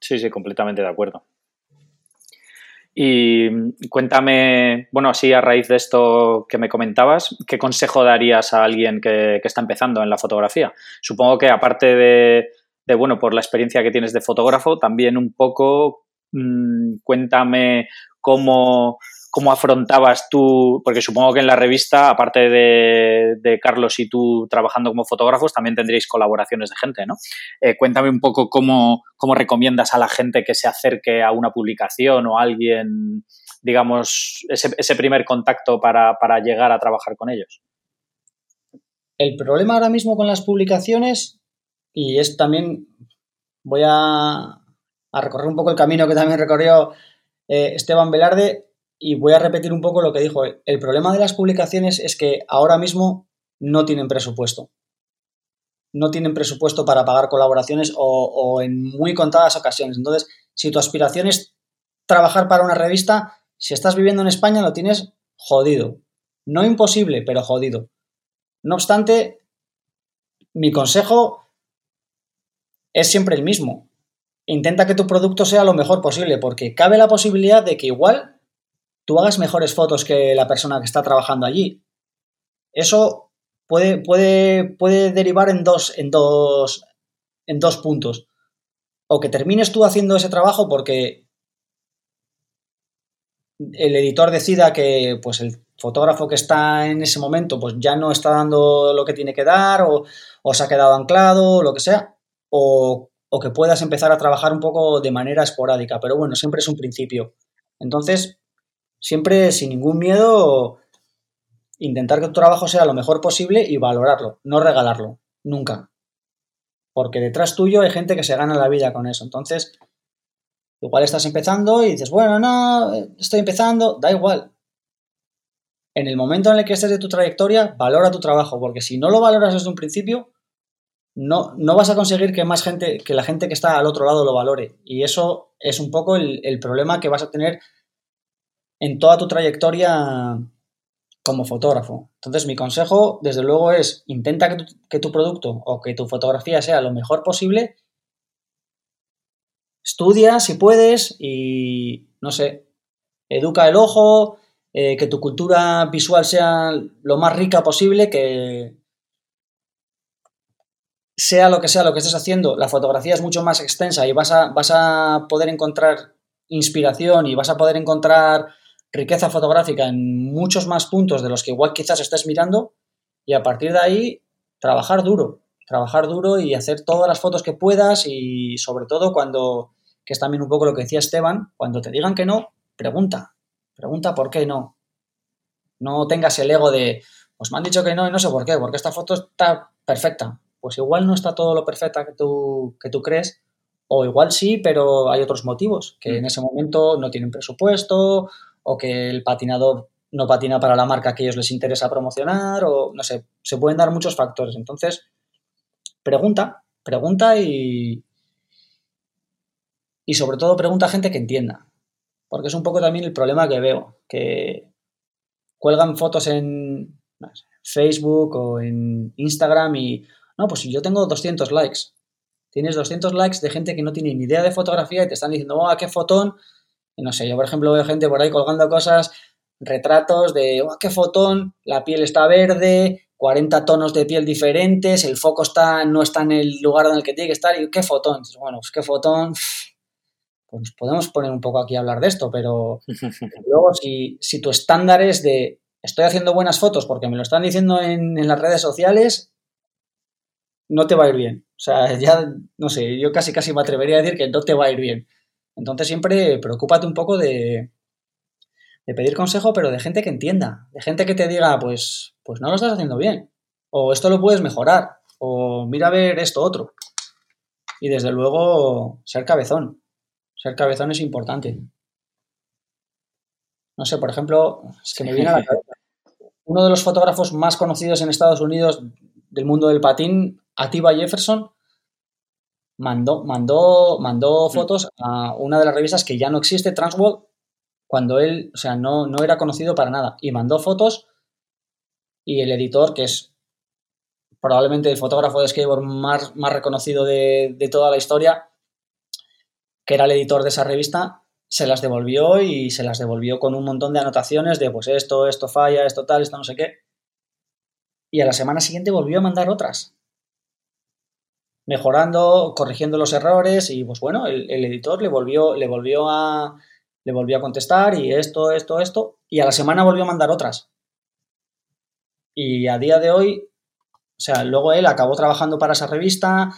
Sí, sí, completamente de acuerdo. Y cuéntame, bueno, así a raíz de esto que me comentabas, ¿qué consejo darías a alguien que, está empezando en la fotografía? Supongo que aparte de, bueno, por la experiencia que tienes de fotógrafo, también un poco mm, cuéntame cómo, cómo afrontabas tú, porque supongo que en la revista, aparte de, Carlos y tú trabajando como fotógrafos, también tendréis colaboraciones de gente, ¿no? Eh, cuéntame un poco cómo, cómo, recomiendas a la gente que se acerque a una publicación o a alguien, digamos, ese, primer contacto para, llegar a trabajar con ellos. El problema ahora mismo con las publicaciones, y es también, voy a, recorrer un poco el camino que también recorrió eh, Esteban Velarde, y voy a repetir un poco lo que dijo. El problema de las publicaciones es que ahora mismo no tienen presupuesto. No tienen presupuesto para pagar colaboraciones o, en muy contadas ocasiones. Entonces, si tu aspiración es trabajar para una revista, si estás viviendo en España lo tienes jodido. No imposible, pero jodido. No obstante, mi consejo es siempre el mismo. Intenta que tu producto sea lo mejor posible, porque cabe la posibilidad de que igual tú hagas mejores fotos que la persona que está trabajando allí. Eso puede, puede, puede derivar en dos, en, dos, en dos puntos. O que termines tú haciendo ese trabajo porque el editor decida que pues, el fotógrafo que está en ese momento pues, ya no está dando lo que tiene que dar o, se ha quedado anclado o lo que sea. O que puedas empezar a trabajar un poco de manera esporádica. Pero bueno, siempre es un principio. Entonces, siempre sin ningún miedo intentar que tu trabajo sea lo mejor posible y valorarlo, no regalarlo, nunca. Porque detrás tuyo hay gente que se gana la vida con eso. Entonces, igual estás empezando y dices, bueno, no, estoy empezando, da igual. En el momento en el que estés de tu trayectoria, valora tu trabajo, porque si no lo valoras desde un principio, no, no vas a conseguir que más gente, que la gente que está al otro lado lo valore. Y eso es un poco el, el problema que vas a tener en toda tu trayectoria como fotógrafo. Entonces, mi consejo, desde luego, es intenta que tu, producto o que tu fotografía sea lo mejor posible. Estudia si puedes y, no sé, educa el ojo, eh, que tu cultura visual sea lo más rica posible, que sea lo que sea lo que estés haciendo, la fotografía es mucho más extensa y vas a, vas a poder encontrar inspiración y vas a poder encontrar riqueza fotográfica en muchos más puntos de los que igual quizás estés mirando y a partir de ahí trabajar duro, trabajar duro y hacer todas las fotos que puedas y sobre todo cuando, que es también un poco lo que decía Esteban, cuando te digan que no, pregunta, pregunta por qué no. No tengas el ego de, pues me han dicho que no y no sé por qué, porque esta foto está perfecta. Pues igual no está todo lo perfecta que tú, que tú crees, o igual sí, pero hay otros motivos, que en ese momento no tienen presupuesto, o que el patinador no patina para la marca que ellos les interesa promocionar, o no sé, se pueden dar muchos factores. Entonces, pregunta, pregunta y, y sobre todo pregunta a gente que entienda. Porque es un poco también el problema que veo, que cuelgan fotos en Facebook o en Instagram y, no, pues yo tengo 200 likes, tienes 200 likes de gente que no tiene ni idea de fotografía y te están diciendo, oh, qué fotón. Y no sé, yo por ejemplo veo gente por ahí colgando cosas, retratos de, oh, qué fotón, la piel está verde, 40 tonos de piel diferentes, el foco está, no está en el lugar en el que tiene que estar, y qué fotón. bueno, pues qué fotón, pues podemos poner un poco aquí a hablar de esto, pero luego si, si, tu estándar es de estoy haciendo buenas fotos porque me lo están diciendo en, en, las redes sociales, no te va a ir bien. O sea, ya, no sé, yo casi casi me atrevería a decir que no te va a ir bien. Entonces siempre preocúpate un poco de, de pedir consejo, pero de gente que entienda, de gente que te diga, pues, pues no lo estás haciendo bien, o esto lo puedes mejorar, o mira a ver esto otro. Y desde luego, ser cabezón. Ser cabezón es importante. No sé, por ejemplo, es que me viene a la cabeza. Uno de los fotógrafos más conocidos en Estados Unidos del mundo del patín, Atiba Jefferson, mandó, mandó, mandó mm. fotos a una de las revistas que ya no existe, Transworld, cuando él, o sea, no, no era conocido para nada. Y mandó fotos y el editor, que es probablemente el fotógrafo de skateboard más, más reconocido de, de toda la historia, que era el editor de esa revista, se las devolvió y se las devolvió con un montón de anotaciones de pues esto, esto falla, esto tal, esto no sé qué. Y a la semana siguiente volvió a mandar otras. Mejorando, corrigiendo los errores y pues bueno, el, editor le volvió, le volvió a le volvió a contestar y esto, esto, esto, y a la semana volvió a mandar otras. Y a día de hoy, o sea, luego él acabó trabajando para esa revista,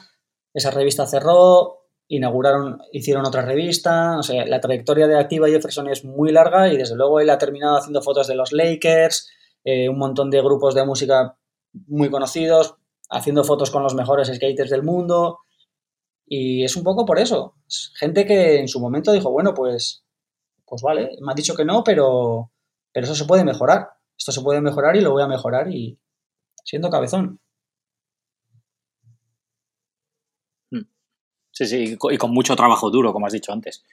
esa revista cerró, inauguraron, hicieron otra revista, o sea, la trayectoria de Activa Jefferson es muy larga y desde luego él ha terminado haciendo fotos de los Lakers, eh, un montón de grupos de música muy conocidos, haciendo fotos con los mejores skaters del mundo y es un poco por eso, gente que en su momento dijo, bueno, pues, pues vale, me ha dicho que no, pero, pero eso se puede mejorar, esto se puede mejorar y lo voy a mejorar y siendo cabezón. Sí, sí, y con mucho trabajo duro, como has dicho antes.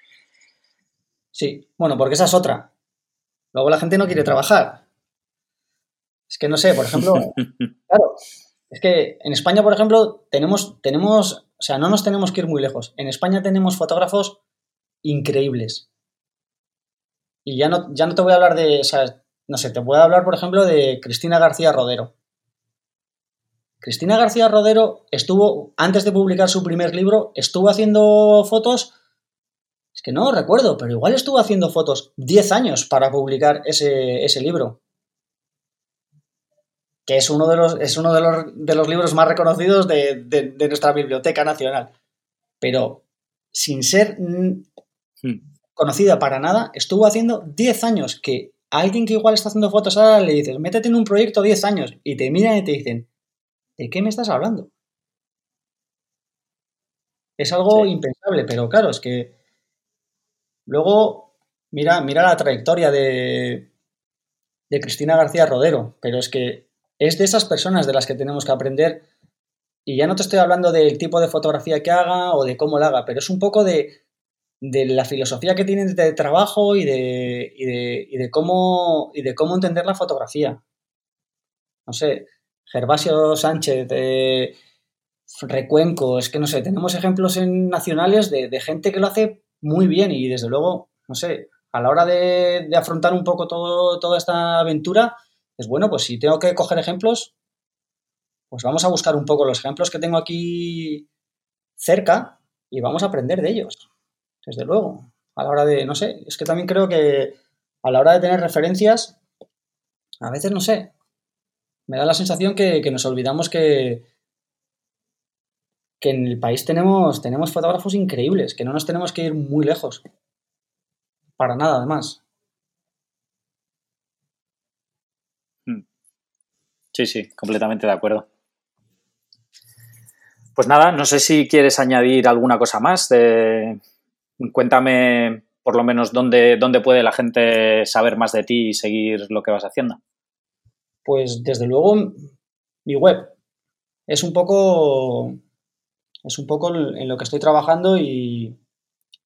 Sí, bueno, porque esa es otra. Luego la gente no quiere trabajar. Es que no sé, por ejemplo, claro, es que en España, por ejemplo, tenemos, tenemos, o sea, no nos tenemos que ir muy lejos. En España tenemos fotógrafos increíbles. Y ya no, ya no te voy a hablar de, o sea, no sé, te voy a hablar, por ejemplo, de Cristina García Rodero. Cristina García Rodero estuvo, antes de publicar su primer libro, estuvo haciendo fotos, es que no recuerdo, pero igual estuvo haciendo fotos 10 años para publicar ese, libro. Que es uno de los, es uno de los, libros más reconocidos de, nuestra Biblioteca Nacional. Pero sin ser hmm. conocida para nada, estuvo haciendo 10 años que alguien que igual está haciendo fotos ahora le dices, métete en un proyecto 10 años y te miran y te dicen, ¿de qué me estás hablando? Es algo impensable, pero claro, es que luego mira, mira la trayectoria de, de Cristina García Rodero, pero es que es de esas personas de las que tenemos que aprender y ya no te estoy hablando del tipo de fotografía que haga o de cómo la haga, pero es un poco de, de la filosofía que tienen de trabajo y de, y de, y de, cómo, y de cómo entender la fotografía. No sé, Gervasio Sánchez, de Recuenco, es que no sé, tenemos ejemplos en nacionales de, gente que lo hace muy bien y desde luego, no sé, a la hora de, afrontar un poco todo, toda esta aventura, es bueno, pues si tengo que coger ejemplos, pues vamos a buscar un poco los ejemplos que tengo aquí cerca y vamos a aprender de ellos, desde luego. A la hora de, no sé, es que también creo que a la hora de tener referencias, a veces, no sé, me da la sensación que, nos olvidamos que, que en el país tenemos, tenemos fotógrafos increíbles, que no nos tenemos que ir muy lejos. Para nada, además. Sí, sí, completamente de acuerdo. Pues nada, no sé si quieres añadir alguna cosa más. Cuéntame por lo menos dónde, dónde puede la gente saber más de ti y seguir lo que vas haciendo. Pues desde luego mi web. Es un poco. Es un poco en lo que estoy trabajando y,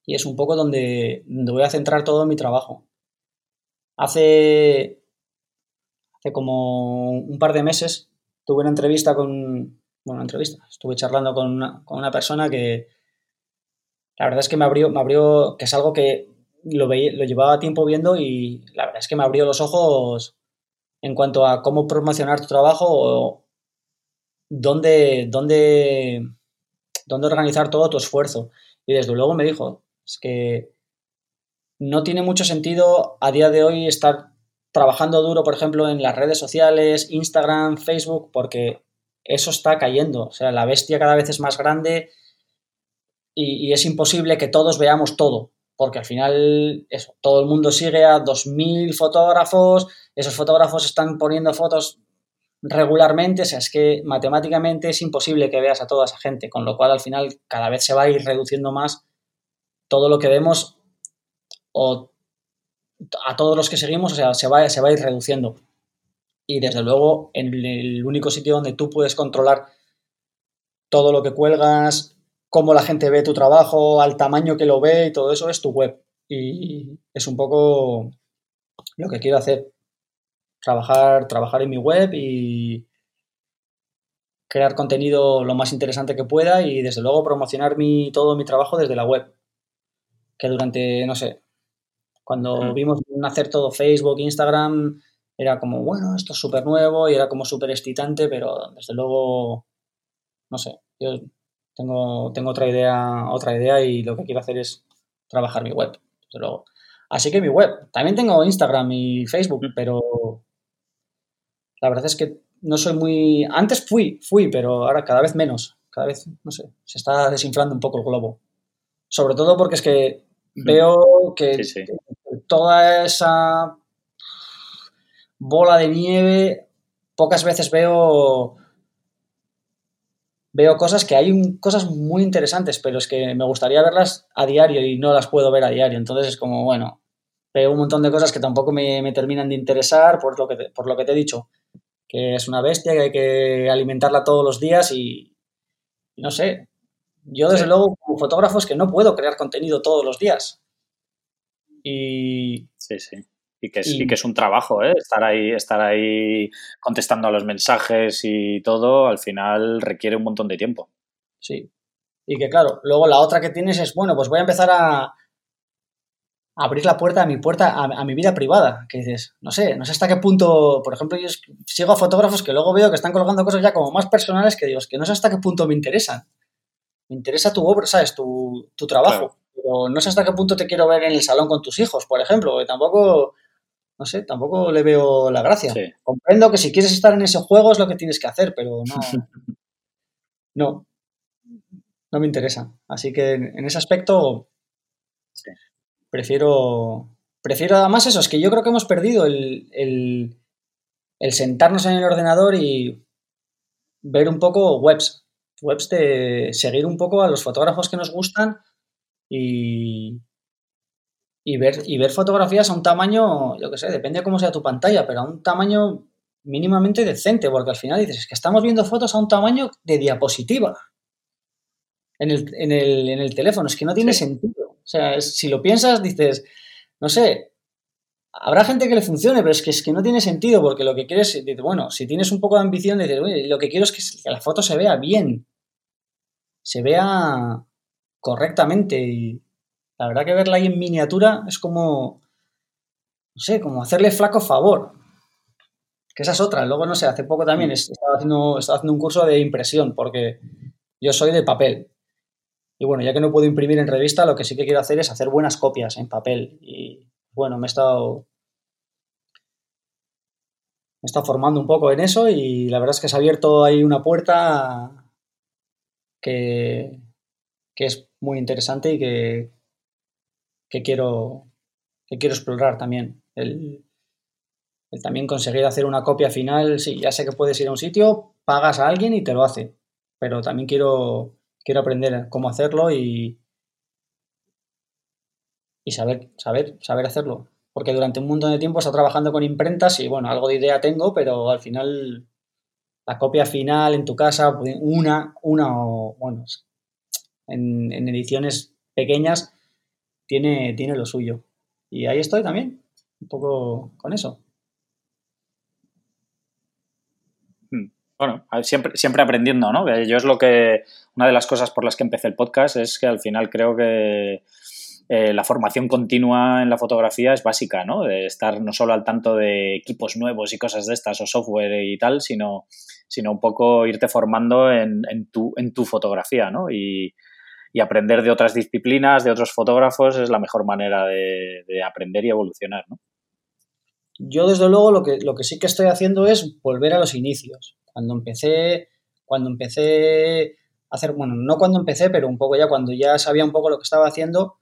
y es un poco donde, donde voy a centrar todo mi trabajo. Hace, hace como un par de meses tuve una entrevista con, bueno, una entrevista, estuve charlando con una, con una persona que la verdad es que me abrió, me abrió, que es algo que lo, veía, lo llevaba tiempo viendo y la verdad es que me abrió los ojos en cuanto a cómo promocionar tu trabajo o dónde, dónde, dónde organizar todo tu esfuerzo. Y desde luego me dijo, es que no tiene mucho sentido a día de hoy estar trabajando duro, por ejemplo, en las redes sociales, Instagram, Facebook, porque eso está cayendo. O sea, la bestia cada vez es más grande y, es imposible que todos veamos todo, porque al final eso, todo el mundo sigue a 2.000 fotógrafos, esos fotógrafos están poniendo fotos regularmente, o sea, es que matemáticamente es imposible que veas a toda esa gente, con lo cual al final cada vez se va a ir reduciendo más todo lo que vemos o a todos los que seguimos, o sea, se va, se va a ir reduciendo. Y desde luego, en el único sitio donde tú puedes controlar todo lo que cuelgas, cómo la gente ve tu trabajo, al tamaño que lo ve y todo eso es tu web. Y es un poco lo que quiero hacer. Trabajar, trabajar en mi web y crear contenido lo más interesante que pueda y desde luego promocionar mi, todo mi trabajo desde la web. Que durante, no sé, cuando vimos nacer todo Facebook, Instagram, era como, bueno, esto es súper nuevo y era como súper excitante, pero desde luego, no sé, yo tengo, tengo otra idea, otra idea y lo que quiero hacer es trabajar mi web, desde luego. Así que mi web, también tengo Instagram y Facebook, pero la verdad es que no soy muy... Antes fui, fui, pero ahora cada vez menos, cada vez, no sé, se está desinflando un poco el globo. Sobre todo porque es que veo que toda esa bola de nieve, pocas veces veo veo cosas que hay cosas muy interesantes, pero es que me gustaría verlas a diario y no las puedo ver a diario. Entonces es como, bueno, veo un montón de cosas que tampoco me, terminan de interesar por lo, que te, por lo que te he dicho, que es una bestia, que hay que alimentarla todos los días y, no sé. Yo desde luego como fotógrafo es que no puedo crear contenido todos los días. Y... Sí, sí. Y que, es, que es un trabajo, ¿eh? Estar ahí, estar ahí contestando a los mensajes y todo, al final requiere un montón de tiempo. Sí. Y que claro, luego la otra que tienes es, bueno, pues voy a empezar a, abrir la puerta a mi puerta, a, mi vida privada. Que dices, no sé, no sé hasta qué punto, por ejemplo, yo sigo a fotógrafos que luego veo que están colgando cosas ya como más personales que digo, que no sé hasta qué punto me interesan. Me interesa tu obra, ¿sabes? Tu, tu trabajo. Pero no sé hasta qué punto te quiero ver en el salón con tus hijos, por ejemplo, que tampoco no sé, tampoco le veo la gracia. Comprendo que si quieres estar en ese juego es lo que tienes que hacer, pero no. no. No me interesa. Así que en ese aspecto prefiero. Prefiero además eso, es que yo creo que hemos perdido el, el, sentarnos en el ordenador y ver un poco webs. Webs de seguir un poco a los fotógrafos que nos gustan y, y ver, y ver fotografías a un tamaño, yo qué sé, depende de cómo sea tu pantalla, pero a un tamaño mínimamente decente, porque al final dices, es que estamos viendo fotos a un tamaño de diapositiva en el, en el, en el teléfono, es que no tiene sentido. O sea, si lo piensas, dices, no sé, habrá gente que le funcione, pero es que, es que no tiene sentido, porque lo que quieres, bueno, si tienes un poco de ambición, dices, lo que quiero es que la foto se vea bien, se vea correctamente y la verdad que verla ahí en miniatura es como, no sé, como hacerle flaco favor. Que esa es otra. Luego, no sé, hace poco también estaba haciendo, estaba haciendo un curso de impresión porque yo soy de papel. Y bueno, ya que no puedo imprimir en revista, lo que sí que quiero hacer es hacer buenas copias en papel. Y bueno, me he estado, me he estado formando un poco en eso y la verdad es que se ha abierto ahí una puerta que, que es muy interesante y que que quiero, que quiero explorar también. El, también conseguir hacer una copia final, sí, ya sé que puedes ir a un sitio, pagas a alguien y te lo hace, pero también quiero, quiero aprender cómo hacerlo y, y saber, saber, saber hacerlo. Porque durante un montón de tiempo he estado trabajando con imprentas y bueno, algo de idea tengo, pero al final la copia final en tu casa, una, una o bueno, en, en ediciones pequeñas tiene, tiene lo suyo. Y ahí estoy también, un poco con eso. Hmm. Bueno, siempre, siempre aprendiendo, ¿no? Yo es lo que, una de las cosas por las que empecé el podcast es que al final creo que eh, la formación continua en la fotografía es básica, ¿no? De estar no solo al tanto de equipos nuevos y cosas de estas o software y tal, sino, sino un poco irte formando en, tu, en tu fotografía, ¿no? Y, aprender de otras disciplinas, de otros fotógrafos, es la mejor manera de, aprender y evolucionar, ¿no? Yo, desde luego, lo que, lo que sí que estoy haciendo es volver a los inicios. Cuando empecé, cuando empecé a hacer, bueno, no cuando empecé, pero un poco ya cuando ya sabía un poco lo que estaba haciendo,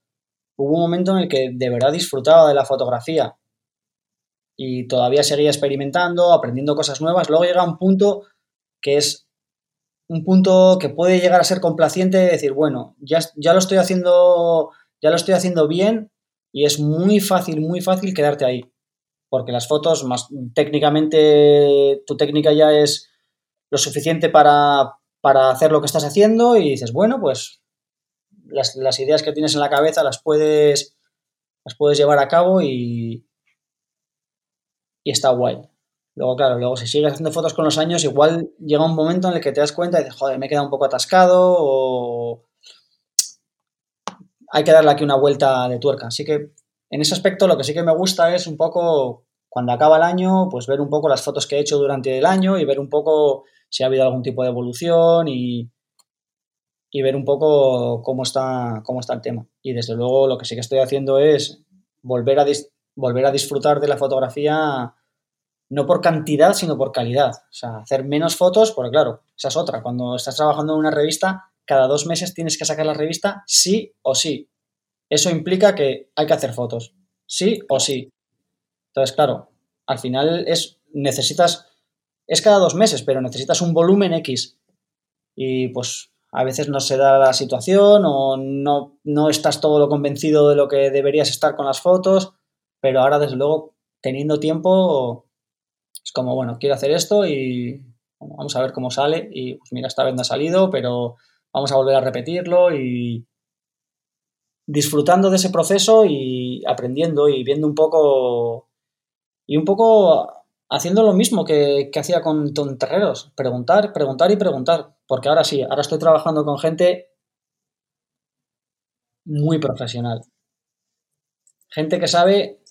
hubo un momento en el que de verdad disfrutaba de la fotografía y todavía seguía experimentando, aprendiendo cosas nuevas. Luego llega un punto que es un punto que puede llegar a ser complaciente de decir, bueno, ya, ya lo estoy haciendo, ya lo estoy haciendo bien y es muy fácil, muy fácil quedarte ahí. Porque las fotos, más técnicamente, tu técnica ya es lo suficiente para, para hacer lo que estás haciendo y dices, bueno, pues las, ideas que tienes en la cabeza las puedes, las puedes llevar a cabo y, y está guay. Luego, claro, luego si sigues haciendo fotos con los años, igual llega un momento en el que te das cuenta y dices, joder, me he quedado un poco atascado o hay que darle aquí una vuelta de tuerca. Así que en ese aspecto lo que sí que me gusta es un poco, cuando acaba el año, pues ver un poco las fotos que he hecho durante el año y ver un poco si ha habido algún tipo de evolución y, y ver un poco cómo está, cómo está el tema. Y desde luego lo que sí que estoy haciendo es volver a, volver a disfrutar de la fotografía no por cantidad, sino por calidad. O sea, hacer menos fotos, porque claro, esa es otra. Cuando estás trabajando en una revista, cada dos meses tienes que sacar la revista sí o sí. Eso implica que hay que hacer fotos, sí o sí. Entonces, claro, al final es, necesitas, es cada dos meses, pero necesitas un volumen X. Y pues a veces no se da la situación o no, no estás todo lo convencido de lo que deberías estar con las fotos, pero ahora desde luego teniendo tiempo es como, bueno, quiero hacer esto y vamos a ver cómo sale y pues mira, esta vez no ha salido, pero vamos a volver a repetirlo y disfrutando de ese proceso y aprendiendo y viendo un poco y un poco haciendo lo mismo que, hacía con tonterreros, preguntar, preguntar y preguntar, porque ahora sí, ahora estoy trabajando con gente muy profesional, gente que sabe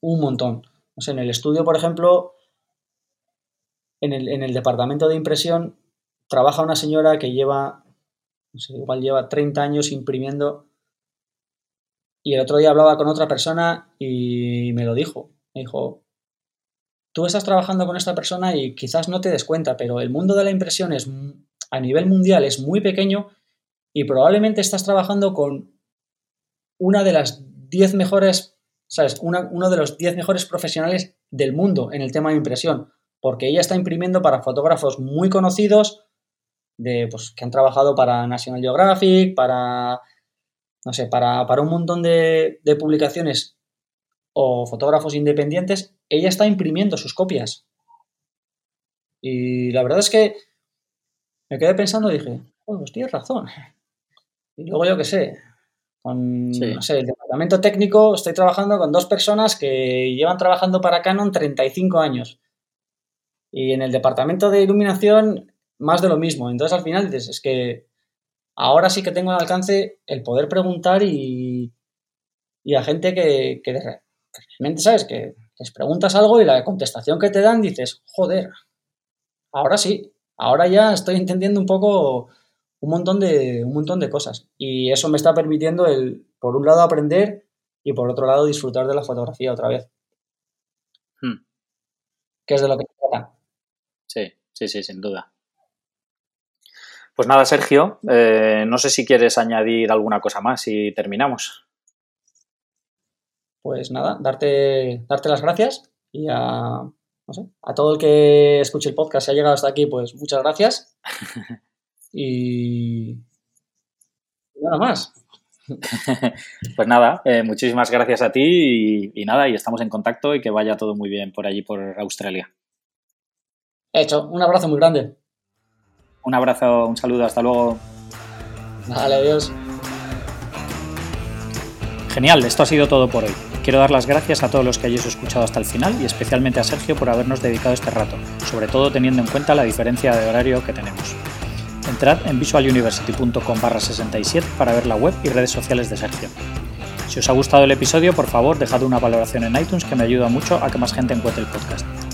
un montón. en el estudio, por ejemplo, en el, en el departamento de impresión, trabaja una señora que lleva, no sé, igual lleva 30 años imprimiendo. Y el otro día hablaba con otra persona y me lo dijo. Me dijo, tú estás trabajando con esta persona y quizás no te des cuenta, pero el mundo de la impresión es, a nivel mundial es muy pequeño y probablemente estás trabajando con una de las 10 mejores, ¿sabes? uno de los 10 mejores profesionales del mundo en el tema de impresión, porque ella está imprimiendo para fotógrafos muy conocidos, de, pues, que han trabajado para National Geographic, para, no sé, para, para un montón de, de publicaciones o fotógrafos independientes, ella está imprimiendo sus copias. Y la verdad es que me quedé pensando y dije, pues tienes razón. Y luego yo qué sé, con no sé, el departamento técnico estoy trabajando con dos personas que llevan trabajando para Canon 35 años. Y en el departamento de iluminación, más de lo mismo. Entonces al final dices, es que ahora sí que tengo al alcance el poder preguntar y, y a gente que, que, realmente, ¿sabes? Que les preguntas algo y la contestación que te dan dices, joder, ahora sí, ahora ya estoy entendiendo un poco un montón de, un montón de cosas. Y eso me está permitiendo, el, por un lado, aprender y por otro lado, disfrutar de la fotografía otra vez. Hmm. Que es de lo que sí, sí, sin duda. Pues nada, Sergio, eh, no sé si quieres añadir alguna cosa más y terminamos pues nada, darte, darte las gracias Y a, no sé, a todo el que escuche el podcast, si ha llegado hasta aquí, pues muchas gracias. y nada más. pues nada, eh, muchísimas gracias a ti y, y, nada, y estamos en contacto y que vaya todo muy bien por allí, por Australia. Hecho, un abrazo muy grande. Un abrazo, un saludo, hasta luego. Vale, adiós. Genial, esto ha sido todo por hoy. Quiero dar las gracias a todos los que hayáis escuchado hasta el final y especialmente a Sergio por habernos dedicado este rato, sobre todo teniendo en cuenta la diferencia de horario que tenemos. Entrad en visualuniversity.com barra 67 para ver la web y redes sociales de Sergio. Si os ha gustado el episodio, por favor, dejad una valoración en iTunes que me ayuda mucho a que más gente encuentre el podcast.